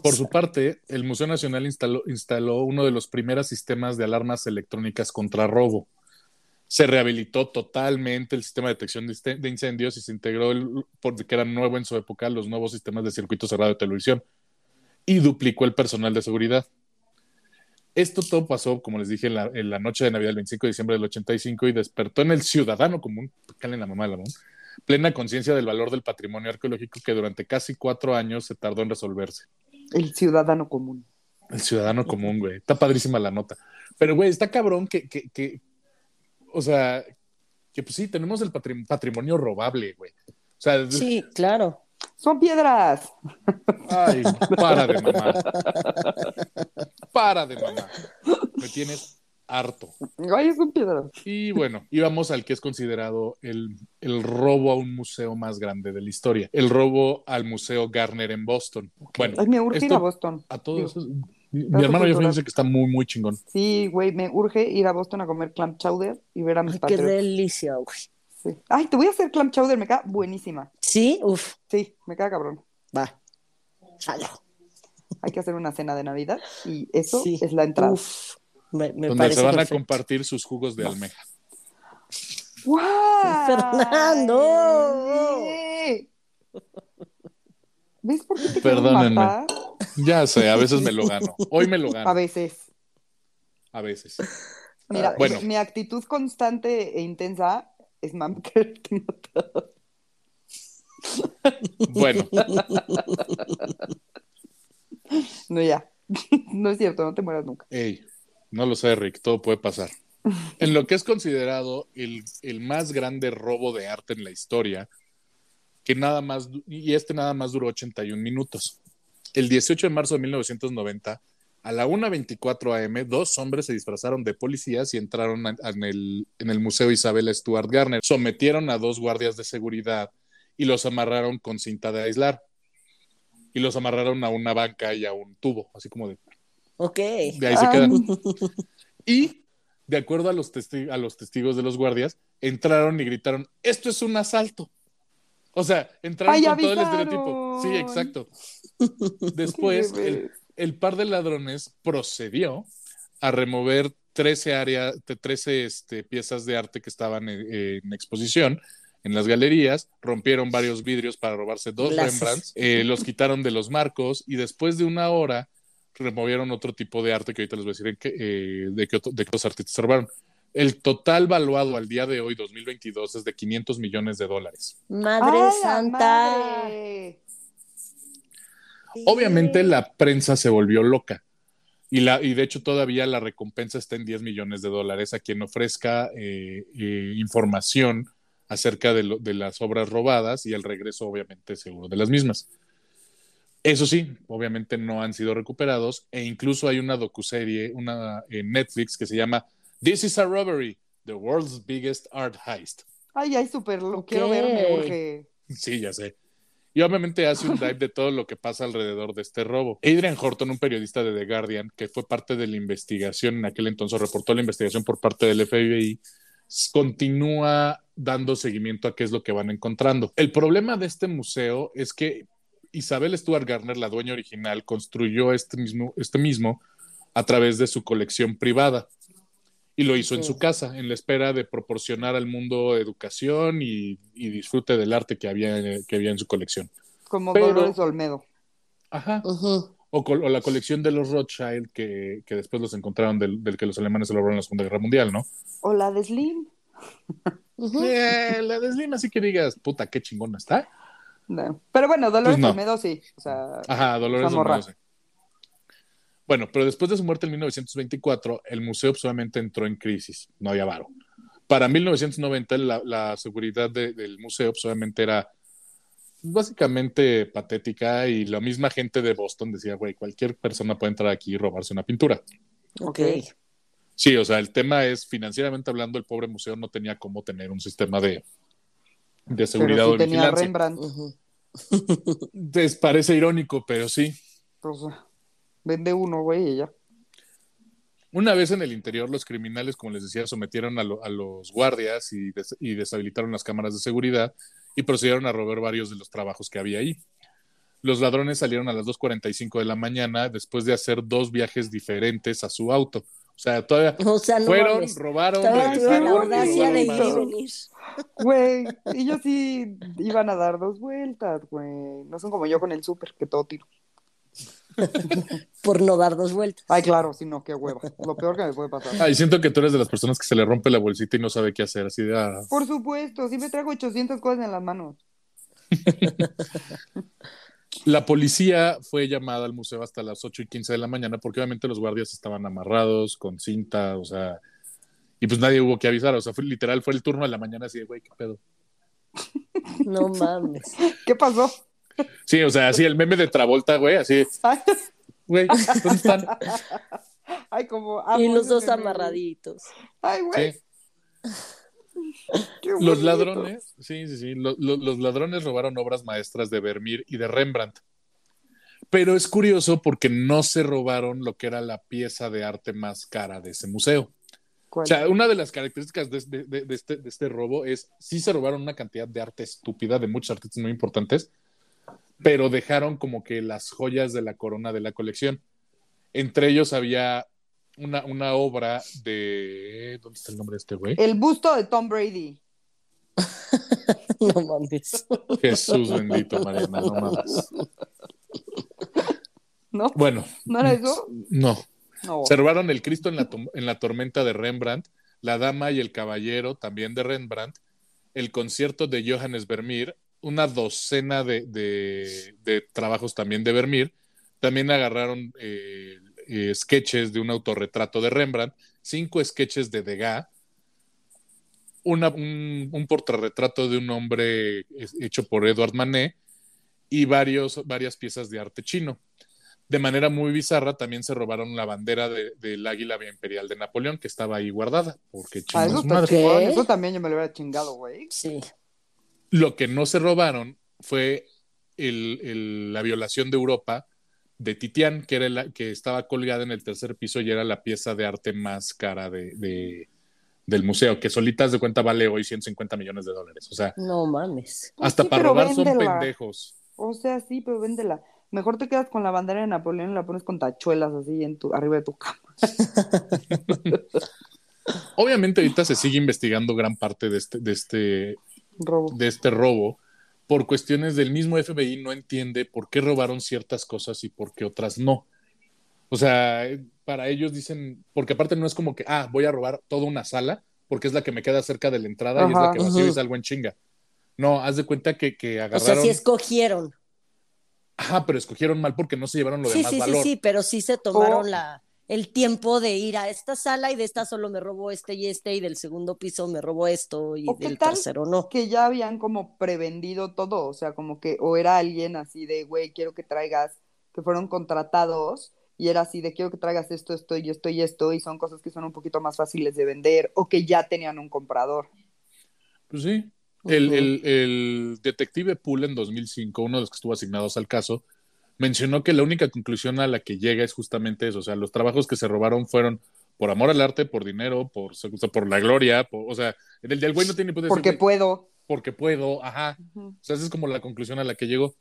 Por su parte, el Museo Nacional instaló, instaló uno de los primeros sistemas de alarmas electrónicas contra robo. Se rehabilitó totalmente el sistema de detección de, incendios y se integró, el, porque era nuevo en su época, los nuevos sistemas de circuito cerrado de televisión y duplicó el personal de seguridad. Esto todo pasó, como les dije, en la, en la noche de Navidad del 25 de diciembre del 85 y despertó en el ciudadano común, calen la mamá la plena conciencia del valor del patrimonio arqueológico que durante casi cuatro años se tardó en resolverse. El ciudadano común. El ciudadano común, güey. Está padrísima la nota. Pero, güey, está cabrón que, que, que o sea, que pues sí, tenemos el patrim- patrimonio robable, güey. O sea, Sí, claro. Son piedras. ay, para de mamar. Para de mamar. Me tienes harto. Ay, son piedras. Y bueno, íbamos al que es considerado el, el robo a un museo más grande de la historia. El robo al Museo Garner en Boston. Bueno, Ay, me urge ir a Boston. a todos. Digo, Mi, hermano ya cultural. dice que está muy, muy chingón. Sí, güey, me urge ir a Boston a comer clam chowder y ver a mis Ay, qué delicia, güey. Sí. Ay, te voy a hacer clam chowder, me queda buenísima. Sí, uf, Sí, me queda cabrón. va. Jalo. Hay que hacer una cena de Navidad y eso Sí. es la entrada. Uf, me, me donde se van perfecto. a compartir sus jugos de almeja. ¡Guau! Fernando. ¿Ves por qué te quiero Perdónenme. matar? Ya sé, a veces me lo gano. Hoy me lo A gano. veces. A veces. Mira, Bueno. mi actitud constante e intensa es mam quererte matar. Bueno, No, ya. No es cierto, no te mueras nunca. hey, no lo sé, Rick, todo puede pasar. En lo que es considerado el, el más grande robo de arte en la historia, que nada más, y este nada más duró 81 minutos. El 18 de marzo de 1990, a la 1.24 am, dos hombres se disfrazaron de policías y entraron en el, en el Museo Isabel Stuart Garner. Sometieron a dos guardias de seguridad y los amarraron con cinta de aislar. Y los amarraron a una banca y a un tubo, así como de, Ok. de ahí se quedan. Y, de acuerdo a los, testi- a los testigos de los guardias, entraron y gritaron, esto es un asalto. O sea, entraron Ay, con todo el estereotipo. Sí, exacto. Después, el, par de ladrones procedió a remover 13, área- de 13 este, piezas de arte que estaban en, en exposición en las galerías, rompieron varios vidrios para robarse dos Glasses. Rembrandts, eh, los quitaron de los marcos y después de una hora removieron otro tipo de arte que ahorita les voy a decir en qué, eh, de, qué otro- de qué otros artistas se robaron. El total valuado al día de hoy, 2022, es de 500 millones de dólares. Madre ¡A la santa. madre! Obviamente la prensa se volvió loca. Y, la, y de hecho todavía la recompensa está en 10 millones de dólares a quien ofrezca eh, eh, información acerca de, lo, de, las obras robadas y el regreso obviamente seguro de las mismas. Eso sí, obviamente no han sido recuperados e incluso hay una docuserie, una en Netflix que se llama This is a Robbery, the world's biggest art heist. Ay, ay, súper, lo okay. quiero ver, me urge. Sí, ya sé. Y obviamente hace un dive de todo lo que pasa alrededor de este robo. Adrian Horton, un periodista de The Guardian, que fue parte de la investigación en aquel entonces, reportó la investigación por parte del FBI, continúa dando seguimiento a qué es lo que van encontrando. El problema de este museo es que Isabel Stuart Garner, la dueña original, construyó este mismo, este mismo a través de su colección privada y lo hizo sí. en su casa, en la espera de proporcionar al mundo educación y, y disfrute del arte que había, que había en su colección. Como Pero, Dolores Olmedo. Ajá. Uh -huh. o, o, la colección de los Rothschild que, que después los encontraron del, del, que los alemanes elaboraron en la Segunda Guerra Mundial, ¿no? O la de Slim. Uh -huh. eh, la de Slim, así que digas, puta, qué chingona está. No. Pero bueno, Dolores pues no. Olmedo sí. O sea, Ajá, Dolores Olmedo sí. Bueno, pero después de su muerte en 1924, el museo solamente entró en crisis, no había varo. Para 1990, la, la seguridad de, del museo solamente era básicamente patética y la misma gente de Boston decía, güey, cualquier persona puede entrar aquí y robarse una pintura. Ok. Sí, o sea, el tema es, financieramente hablando, el pobre museo no tenía cómo tener un sistema de, de seguridad pero o tenía vigilancia. Rembrandt. Uh -huh. Les parece irónico, pero sí. Pues, vende uno, güey, y ya. Una vez en el interior, los criminales, como les decía, sometieron a, lo, a los guardias y, des y, deshabilitaron las cámaras de seguridad y procedieron a robar varios de los trabajos que había ahí. Los ladrones salieron a las 2.45 de la mañana después de hacer dos viajes diferentes a su auto. O sea, todavía o sea, no fueron, mames. robaron, regresaron. La audacia de ir y más. venir. Güey, ellos sí iban a dar dos vueltas, güey. No son como yo con el súper, que todo tiro. Por no dar dos vueltas. Ay, claro, si no, qué hueva. Lo peor que me puede pasar. Ay, siento que tú eres de las personas que se le rompe la bolsita y no sabe qué hacer. Así de. ah. Por supuesto, sí me trajo 800 cosas en las manos. La policía fue llamada al museo hasta las 8 y 15 de la mañana porque obviamente los guardias estaban amarrados con cinta, o sea, y pues nadie hubo que avisar, o sea, fue literal, fue el turno de la mañana así de, güey, qué pedo. No mames. ¿Qué pasó? Sí, o sea, así el meme de Travolta, güey, así, Ay, güey, ¿dónde están? ay como. Y los dos amarraditos. Ay, güey. Sí. Los ladrones, sí, sí, sí, lo- lo- los ladrones robaron obras maestras de Vermeer y de Rembrandt. Pero es curioso porque no se robaron lo que era la pieza de arte más cara de ese museo. ¿Cuál? O sea, una de las características de, de- de- de este, de este robo es, sí se robaron una cantidad de arte estúpida de muchos artistas muy importantes, pero dejaron como que las joyas de la corona de la colección. Entre ellos había una, una obra de... ¿Dónde está el nombre de este güey? El busto de Tom Brady. No mames. Jesús bendito, Mariana, no mames. ¿No? Bueno, ¿No era eso? no. No. Se robaron el Cristo en la, en la tormenta de Rembrandt, la Dama y el Caballero también de Rembrandt, el concierto de Johannes Vermeer, una docena de, de- de trabajos también de Vermeer. También agarraron eh, eh, sketches de un autorretrato de Rembrandt, cinco sketches de Degas, una- un, un portarretrato de un hombre eh, hecho por Edward Manet y varios, varias piezas de arte chino. De manera muy bizarra, también se robaron la bandera de- del águila imperial de Napoleón, que estaba ahí guardada, porque Ah, eso también yo me lo hubiera chingado, güey. Sí. Lo que no se robaron fue el- el- la violación de Europa de Titián, que, era la, que estaba colgada en el tercer piso y era la pieza de arte más cara de, de- del museo, que solitas de cuenta vale hoy 150 millones de dólares. O sea, No mames. Pues hasta sí, para robar son pendejos. O sea, sí, pero véndela. Mejor te quedas con la bandera de Napoleón y la pones con tachuelas así en tu, arriba de tu cama. Obviamente ahorita se sigue investigando gran parte de este, de este Robo. de este robo por cuestiones del mismo FBI no entiende por qué robaron ciertas cosas y por qué otras no. O sea, para ellos dicen, porque aparte no es como que, ah, voy a robar toda una sala porque es la que me queda cerca de la entrada y es la que vacío y Ujú. salgo en chinga. No, haz de cuenta que, que O agarraron. sea, si escogieron. Ajá, pero escogieron mal porque no se llevaron lo de Sí, más sí, sí, valor. sí, pero sí se tomaron O- la, el tiempo de ir a esta sala y de esta solo me robó este y este y del segundo piso me robó esto y ¿O qué del tal tercero no. que ya habían como prevendido todo, o sea, como que o era alguien así de, güey, quiero que traigas, que fueron contratados y era así de, quiero que traigas esto, esto y esto y esto y son cosas que son un poquito más fáciles de vender o que ya tenían un comprador. Pues sí. El- el detective Poole en 2005, uno de los que estuvo asignados al caso, mencionó que la única conclusión a la que llega es justamente eso. O sea, los trabajos que se robaron fueron por amor al arte, por dinero, por, o sea, por la gloria, por- o sea, el del güey no tiene ni puta Porque decir, puedo. porque puedo, ajá. Ujú. O sea, esa es como la conclusión a la que llegó.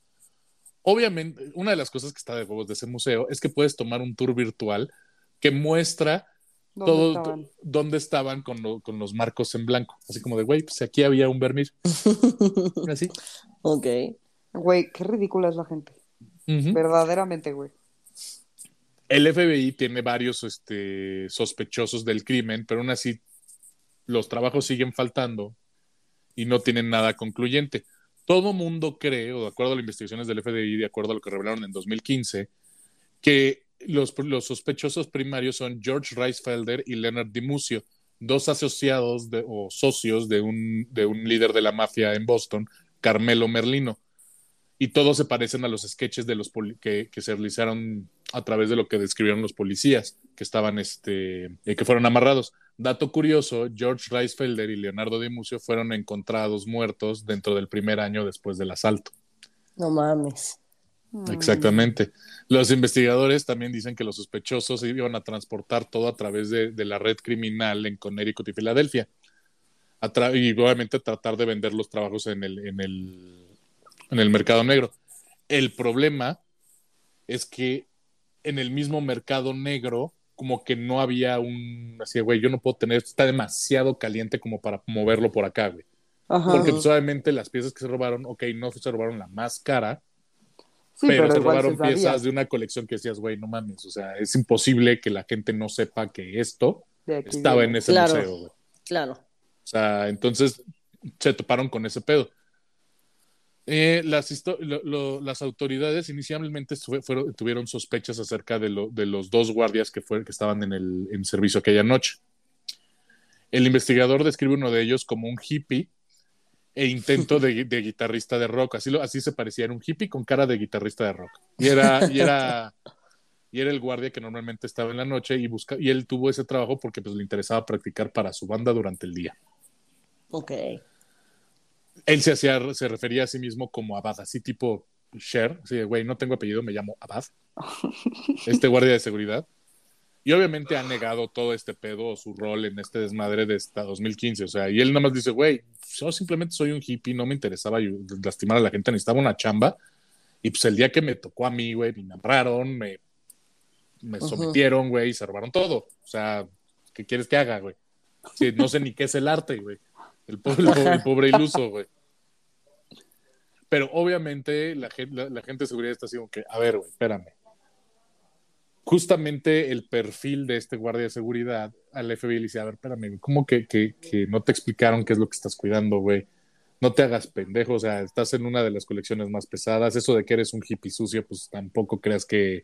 Obviamente, una de las cosas que está de huevos de ese museo es que puedes tomar un tour virtual que muestra ¿Dónde todo estaban? dónde estaban con, lo- con los marcos en blanco. Así como de, güey, pues aquí había un vermir. Así. Ok. Güey, qué ridícula es la gente. Verdaderamente, güey. El FBI tiene varios este, sospechosos del crimen, pero aún así los trabajos siguen faltando y no tienen nada concluyente. Todo mundo cree, o de acuerdo a las investigaciones del FBI, de acuerdo a lo que revelaron en 2015, que los, los sospechosos primarios son George Reisfelder y Leonard Dimucio, dos asociados de- o socios de un, de un líder de la mafia en Boston, Carmelo Merlino. Y todos se parecen a los sketches de los poli- que, que se realizaron a través de lo que describieron los policías que estaban, este, eh, que fueron amarrados. Dato curioso, George Reisfelder y Leonardo Dimucio fueron encontrados muertos dentro del primer año después del asalto. No mames. Exactamente. Los investigadores también dicen que los sospechosos iban a transportar todo a través de, de la red criminal en Connecticut y Filadelfia. Y obviamente tratar de vender los trabajos en el, en el, en el mercado negro. El problema es que en el mismo mercado negro, como que no había un, así, güey, yo no puedo tener, está demasiado caliente como para moverlo por acá, güey. Ajá. Porque pues, obviamente las piezas que se robaron, ok, no se robaron la más cara, sí, pero, pero, se robaron se piezas de una colección que decías, güey, no mames, o sea, es imposible que la gente no sepa que esto estaba viene. en ese Claro. museo, güey. Claro. O sea, entonces se toparon con ese pedo. Eh, las, lo- lo- las autoridades inicialmente fueron- tuvieron sospechas acerca de, lo- de los dos guardias que, fue- que estaban en el en servicio aquella noche. El investigador describe uno de ellos como un hippie e intento de, de guitarrista de rock. Así, lo, así se parecía, era un hippie con cara de guitarrista de rock. Y era, y era, y era el guardia que normalmente estaba en la noche y, busca, y él tuvo ese trabajo porque pues, le interesaba practicar para su banda durante el día. Ok. Él se, hacía, se refería a sí mismo como Abad, así tipo Cher, así de, güey, no tengo apellido, me llamo Abad, este guardia de seguridad. Y obviamente ha negado todo este pedo o su rol en este desmadre de hasta 2015. O sea, y él nada más dice, güey, yo simplemente soy un hippie, no me interesaba lastimar a la gente, necesitaba una chamba. Y pues el día que me tocó a mí, güey, me amarraron, me, me sometieron, güey, y se robaron todo. O sea, ¿qué quieres que haga, güey? Sí, no sé ni qué es el arte, güey. El pobre, iluso, güey. Pero obviamente la, la, gente de seguridad está como que, a ver, güey, espérame. Justamente el perfil de este guardia de seguridad al FBI le dice, a ver, espérame, ¿cómo que, que, que no te explicaron qué es lo que estás cuidando, güey? No te hagas pendejo, o sea, estás en una de las colecciones más pesadas. Eso de que eres un hippie sucio, pues tampoco creas que,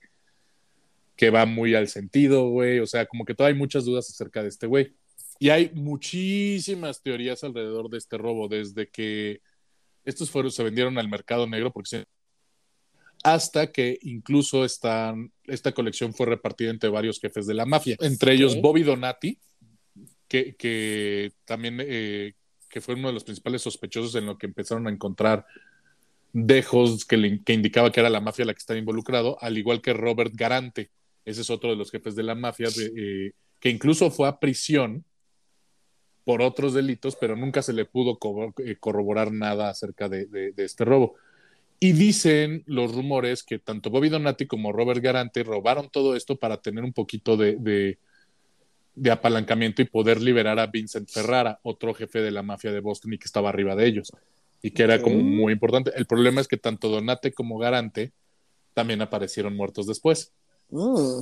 que va muy al sentido, güey. O sea, como que todavía hay muchas dudas acerca de este güey. Y hay muchísimas teorías alrededor de este robo, desde que estos fueron, se vendieron al mercado negro, porque se- hasta que incluso están, esta colección fue repartida entre varios jefes de la mafia, entre ellos. Bobby Donati, que, que también eh, que fue uno de los principales sospechosos en lo que empezaron a encontrar dejos que, le- que indicaba que era la mafia la que estaba involucrado, al igual que Robert Garante, ese es otro de los jefes de la mafia, de, eh, que incluso fue a prisión por otros delitos, pero nunca se le pudo co- eh, corroborar nada acerca de, de- de este robo. Y dicen los rumores que tanto Bobby Donati como Robert Garante robaron todo esto para tener un poquito de, de- de apalancamiento y poder liberar a Vincent Ferrara, otro jefe de la mafia de Boston y que estaba arriba de ellos, y que era como muy importante. El problema es que tanto Donate como Garante también aparecieron muertos después. Mm,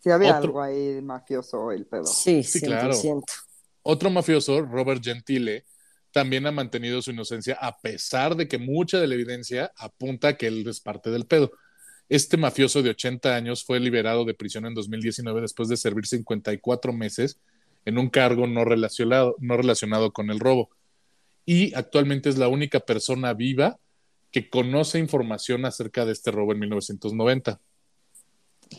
Sí, había Otro- algo ahí mafioso el pedo. sí, Sí, 100%. claro. Otro mafioso, Robert Gentile, también ha mantenido su inocencia a pesar de que mucha de la evidencia apunta a que él es parte del pedo. Este mafioso de 80 años fue liberado de prisión en 2019 después de servir 54 meses en un cargo no relacionado, no relacionado con el robo. Y actualmente es la única persona viva que conoce información acerca de este robo en 1990.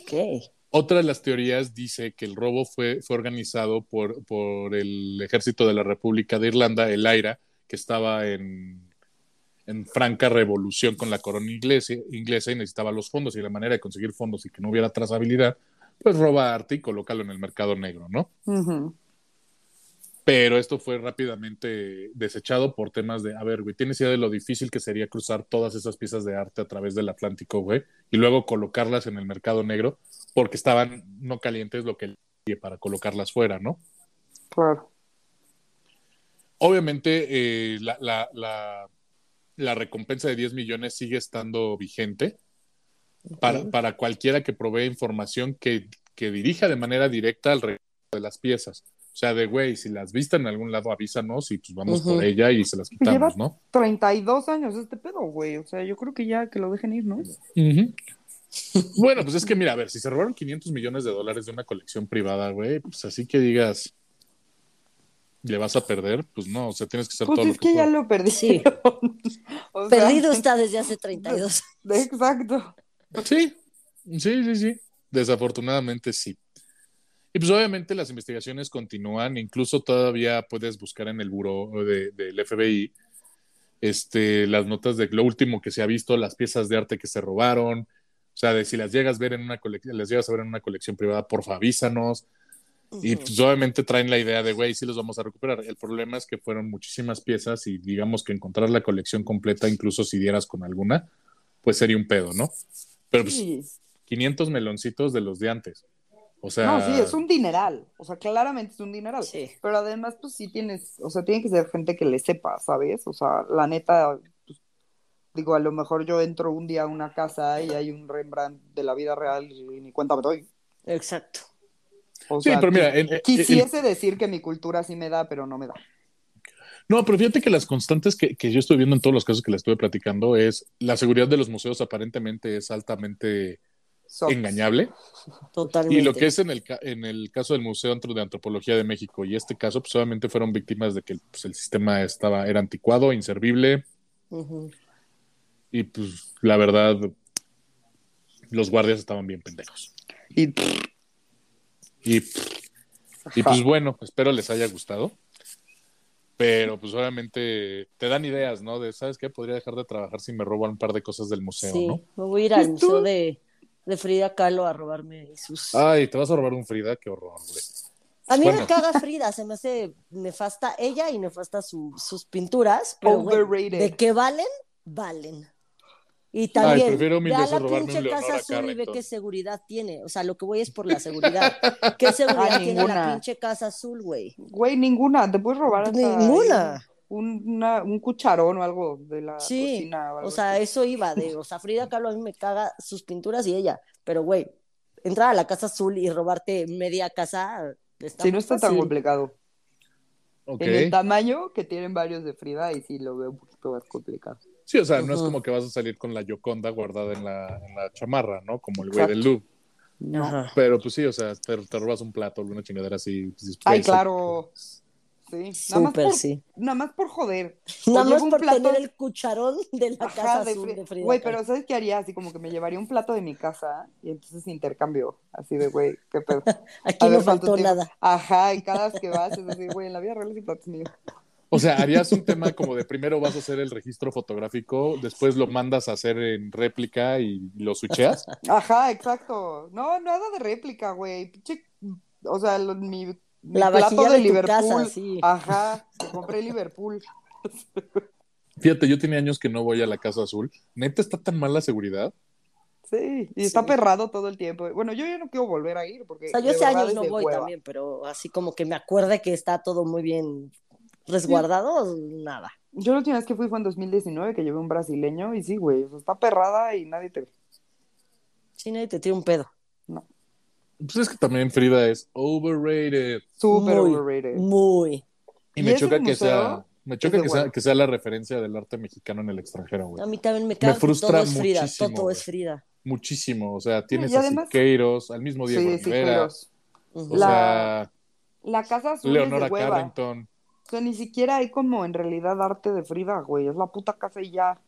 Ok. Otra de las teorías dice que el robo fue, fue organizado por, por el ejército de la República de Irlanda, el AIRA, que estaba en, en franca revolución con la corona inglesa, inglesa y necesitaba los fondos y la manera de conseguir fondos y que no hubiera trazabilidad, pues roba arte y colócalo en el mercado negro, ¿no? Pero esto fue rápidamente desechado por temas de, a ver, güey, tienes idea de lo difícil que sería cruzar todas esas piezas de arte a través del Atlántico, güey, y luego colocarlas en el mercado negro, porque estaban no calientes lo que para colocarlas fuera, ¿no? Claro. Obviamente, eh, la, la, la, la recompensa de 10 millones sigue estando vigente para, para cualquiera que provee información que, que dirija de manera directa al regreso de las piezas. O sea, de güey, si las viste en algún lado, avísanos y pues vamos por ella y se las Lleva quitamos, ¿no? 32 años este pedo, güey. O sea, yo creo que ya que lo dejen ir, ¿no? Ujú. Bueno, pues es que mira, a ver, si se robaron 500 millones de dólares de una colección privada, güey, pues así que digas, le vas a perder, pues no, o sea, tienes que hacer Pues todo lo es que que ya lo perdí. Sí. O sea, Perdido está desde hace 32. Exacto. Sí, sí, sí, sí. Desafortunadamente sí. Y pues obviamente las investigaciones continúan, incluso todavía puedes buscar en el buró de- del FBI este, las notas de lo último que se ha visto, las piezas de arte que se robaron, o sea, de si las llegas a ver en una colección, las llegas a ver en una colección privada, porfa, avísanos. Y pues obviamente traen la idea de, güey, sí los vamos a recuperar. El problema es que fueron muchísimas piezas y digamos que encontrar la colección completa, incluso si dieras con alguna, pues sería un pedo, ¿no? Pero pues Sí. 500 meloncitos de los de antes. O sea, No, sí, es un dineral. O sea, claramente es un dineral. Sí. Pero además, pues sí tienes, o sea, tiene que ser gente que le sepa, ¿sabes? O sea, la neta, digo, a lo mejor yo entro un día a una casa y hay un Rembrandt de la vida real y ni cuenta me doy. Exacto. O Sí, sea, pero mira, qui- el- el- quisiese decir que mi cultura sí me da, pero no me da. No, pero fíjate que las constantes que, que yo estoy viendo en todos los casos que le estuve platicando es la seguridad de los museos aparentemente es altamente engañable. Totalmente. Y lo que es en el, ca- en el caso del Museo de Antropología de México y este caso, pues obviamente fueron víctimas de que pues, el sistema estaba, era anticuado, inservible Ujú. Y pues la verdad los guardias estaban bien pendejos. Y, Y, y pues bueno, espero les haya gustado. Pero pues obviamente te dan ideas, ¿no? De, ¿sabes qué? Podría dejar de trabajar si me roban un par de cosas del museo, Sí, ¿no? me voy a ir al tú- museo de, de Frida Kahlo a robarme sus... Ay, te vas a robar un Frida, qué horror, güey. a mí bueno. me caga Frida, se me hace nefasta ella y nefasta su- sus pinturas, pero Overrated. de que valen, valen. Y también, prefiero mil ve a veces la un pinche casa azul y ve qué seguridad tiene. O sea, lo que voy es por la seguridad. ¿Qué seguridad Ah, tiene la pinche casa azul, güey? güey, ninguna. Te puedes robar hasta Ninguna. Un, una- un cucharón o algo de la Sí, cocina. o algo o sea, así. eso iba de, o sea, Frida Kahlo a mí me caga sus pinturas y ella, pero güey, entrar a la casa azul y robarte media casa está Sí, no está tan complicado. En el tamaño que tienen varios de Frida, y sí lo veo un poquito más complicado. Sí, o sea, no es como que vas a salir con la Yoconda guardada en la, en la chamarra, ¿no? Como el güey del Louvre. No. Pero pues sí, o sea, te, te robas un plato, alguna chingadera así. pues, Ay, claro. Sí, nada más, por, sí. nada más por joder. Nada más por plato- tener el cucharón de la Ajá, casa de azul de Frida Güey, pero ¿sabes qué haría? Así como que me llevaría un plato de mi casa y entonces intercambio. Así de, güey, qué pedo. Aquí A no ver faltó tiempo. nada. Ajá, y cada vez que vas es así, güey, en la vida real es mío. O sea, harías un tema como de primero vas a hacer el registro fotográfico, después lo mandas a hacer en réplica y lo switcheas. Ajá, exacto. No, nada de réplica, güey. O sea, lo- mi, mi La plato de Liverpool. casa, sí. Ajá, compré Liverpool. Fíjate, yo tenía años que no voy a la Casa Azul. Neta, está tan mal la seguridad. Sí, y está Sí. perrado todo el tiempo. Bueno, yo ya no quiero volver a ir porque O sea, yo hace años no voy hueva. también, pero así como que me acuerde que está todo muy bien resguardado, nada. Yo la última vez que fui fue en 2019, que llevé un brasileño y sí, güey, o sea, está perrada y nadie te ve. Sí, nadie te tira un pedo. Pues es que también Frida es overrated. Súper overrated. Muy. Y ¿Y me choca que sea. Me choca que sea, que sea la referencia del arte mexicano en el extranjero, güey. A mí también me caga que frustra todo es Frida, muchísimo, todo es. Frida. Muchísimo. O sea, tienes y a además- Siqueiros, al mismo Diego Sí, sí, Rivera. O La- sea, La casa azul Leonora es de hueva. Carrington. O sea, ni siquiera hay como en realidad arte de Frida, güey. Es la puta casa y ya.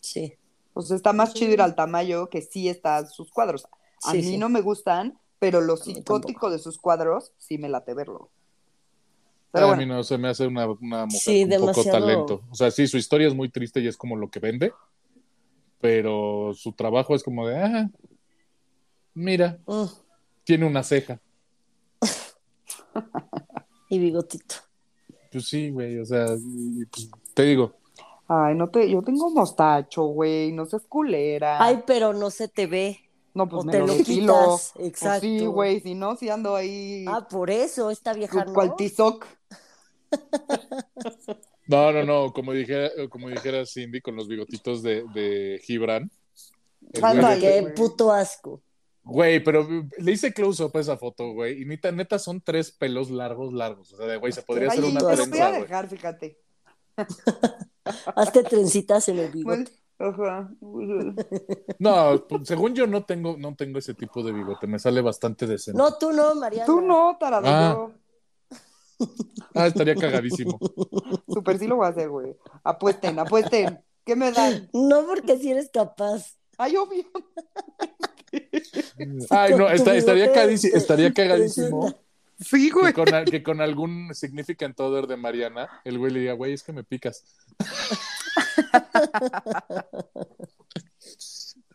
Sí. O sea, está más Sí. chido ir al Tamayo que sí están sus cuadros. A Sí, mí sí. no me gustan, pero lo psicótico de sus cuadros sí me late verlo. a mí no se me hace una, una mujer Sí, con poco talento. O sea, sí, su historia es muy triste y es como lo que vende, pero su trabajo es como de, ah, mira, Mm, tiene una ceja. Y bigotito. Pues sí, güey, o sea, pues, te digo, ay, no te, yo tengo mostacho, güey, no seas culera. Ay, pero no se te ve. no, pues o me te lo quitas, Pues exacto. sí, güey, si no, si ando ahí Ah, por eso, esta vieja no. cual tizoc. no, no, no, como dijera, como dijera Cindy con los bigotitos de, de Gibran. Ándale. puto asco. Güey, pero le hice close-up a esa foto, güey. Y neta, neta son tres pelos largos, largos. O sea, de güey, se podría hacer una te lo voy trenza, a güey. dejar, fíjate. Hazte trencitas en el bigote. Ajá. No, pues, según yo no tengo, no tengo ese tipo de bigote. Me sale bastante decente. No, tú no, Mariana. Tú no, tarado, Ah. Ah, estaría cagadísimo. Super sí lo voy a hacer, güey. Apuesten, apuesten. ¿Qué me dan? No, porque si eres capaz. Ay, obvio. Ay, no, está- estaría, te- estaría cagadísimo. Sí, que güey. con, que con algún significant other de Mariana, el güey le diga, güey, es que me picas.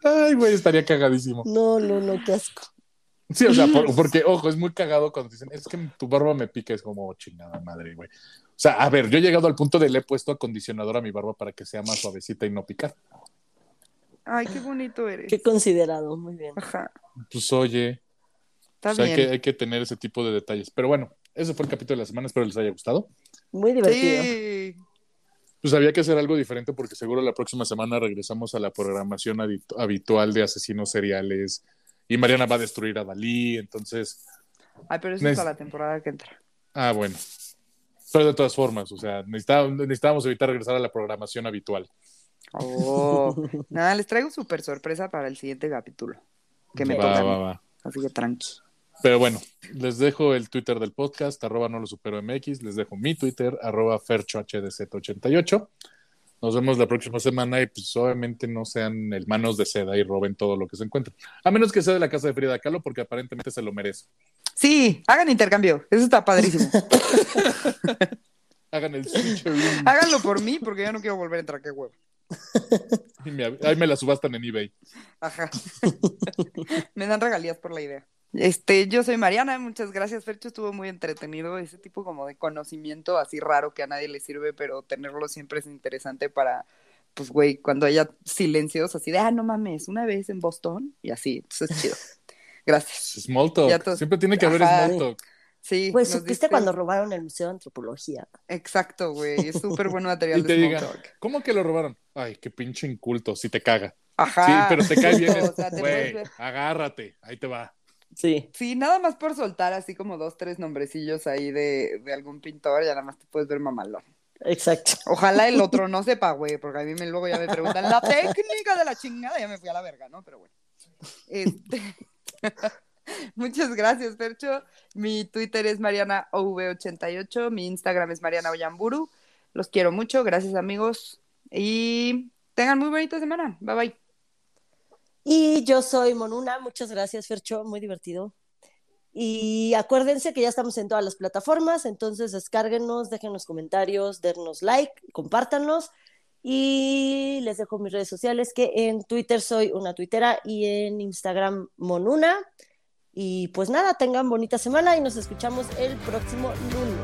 Ay, güey, estaría cagadísimo. No, no, no, qué asco. Sí, o sea, por- porque, ojo, es muy cagado cuando dicen, es que tu barba me pica, es como "Oh, chingada madre, güey. O sea, a ver, yo he llegado al punto de le he puesto acondicionador a mi barba para que sea más suavecita y no picar. Ay, qué bonito eres. Qué considerado, muy bien. Ajá. Pues oye, Está pues, hay, que, hay que tener ese tipo de detalles. Pero bueno, ese fue el capítulo de la semana, espero les haya gustado. Muy divertido. Sí. Pues había que hacer algo diferente porque seguro la próxima semana regresamos a la programación habitu- habitual de asesinos seriales y Mariana va a destruir a Dalí, entonces, Ay, pero eso es para la temporada que entra. ah, bueno. Pero de todas formas, o sea, necesitábamos, necesitábamos evitar regresar a la programación habitual. Oh. Nada, les traigo súper sorpresa para el siguiente capítulo. Que me Va, toca a mí. va, va. Así que tranqui. Pero bueno, les dejo el Twitter del podcast, arroba no lo supero MX, les dejo mi Twitter, arroba ferchohdz88. Nos vemos la próxima semana y pues obviamente no sean hermanos de seda y roben todo lo que se encuentren. A menos que sea de la casa de Frida Kahlo, porque aparentemente se lo merece. Sí, hagan intercambio. Eso está padrísimo. Hagan el switcheroo Háganlo por mí, porque ya no quiero volver a entrar. Qué huevo. y me, ahí me la subastan en eBay. Ajá. Me dan regalías por la idea. Este, yo soy Mariana, muchas gracias, Fercho, estuvo muy entretenido, ese tipo como de conocimiento así raro que a nadie le sirve, pero tenerlo siempre es interesante para, pues, güey, cuando haya silencios así de, ah, no mames, una vez en Boston, y así, entonces es chido. Gracias. Small talk. Siempre tiene que haber Ajá. small talk. Sí. Pues nos supiste diste- cuando robaron el Museo de Antropología. Exacto, güey, es súper buen material Y de te small diga, talk. ¿cómo que lo robaron? Ay, qué pinche inculto, si te caga. Ajá. Sí, pero te cae bien. O sea, te puedes Güey, ver. agárrate, ahí te va. Sí. Sí, nada más por soltar así como dos, tres nombrecillos ahí de, de algún pintor, ya nada más te puedes ver mamalón. Exacto. Ojalá el otro no sepa, güey, porque a mí me, luego ya me preguntan la técnica de la chingada, ya me fui a la verga, ¿no? Pero bueno. Este... Muchas gracias, Percho. Mi Twitter es MarianaOV88, mi Instagram es Mariana Oyamburu. Los quiero mucho, gracias amigos. Y tengan muy bonita semana. Bye bye. Y yo soy Monuna, muchas gracias, Fercho, muy divertido. Y acuérdense que ya estamos en todas las plataformas, entonces descárguenos, déjenos comentarios, dennos like, compártanos. Y les dejo mis redes sociales, que en Twitter soy una tuitera y en Instagram Monuna. Y pues nada, tengan bonita semana y nos escuchamos el próximo lunes.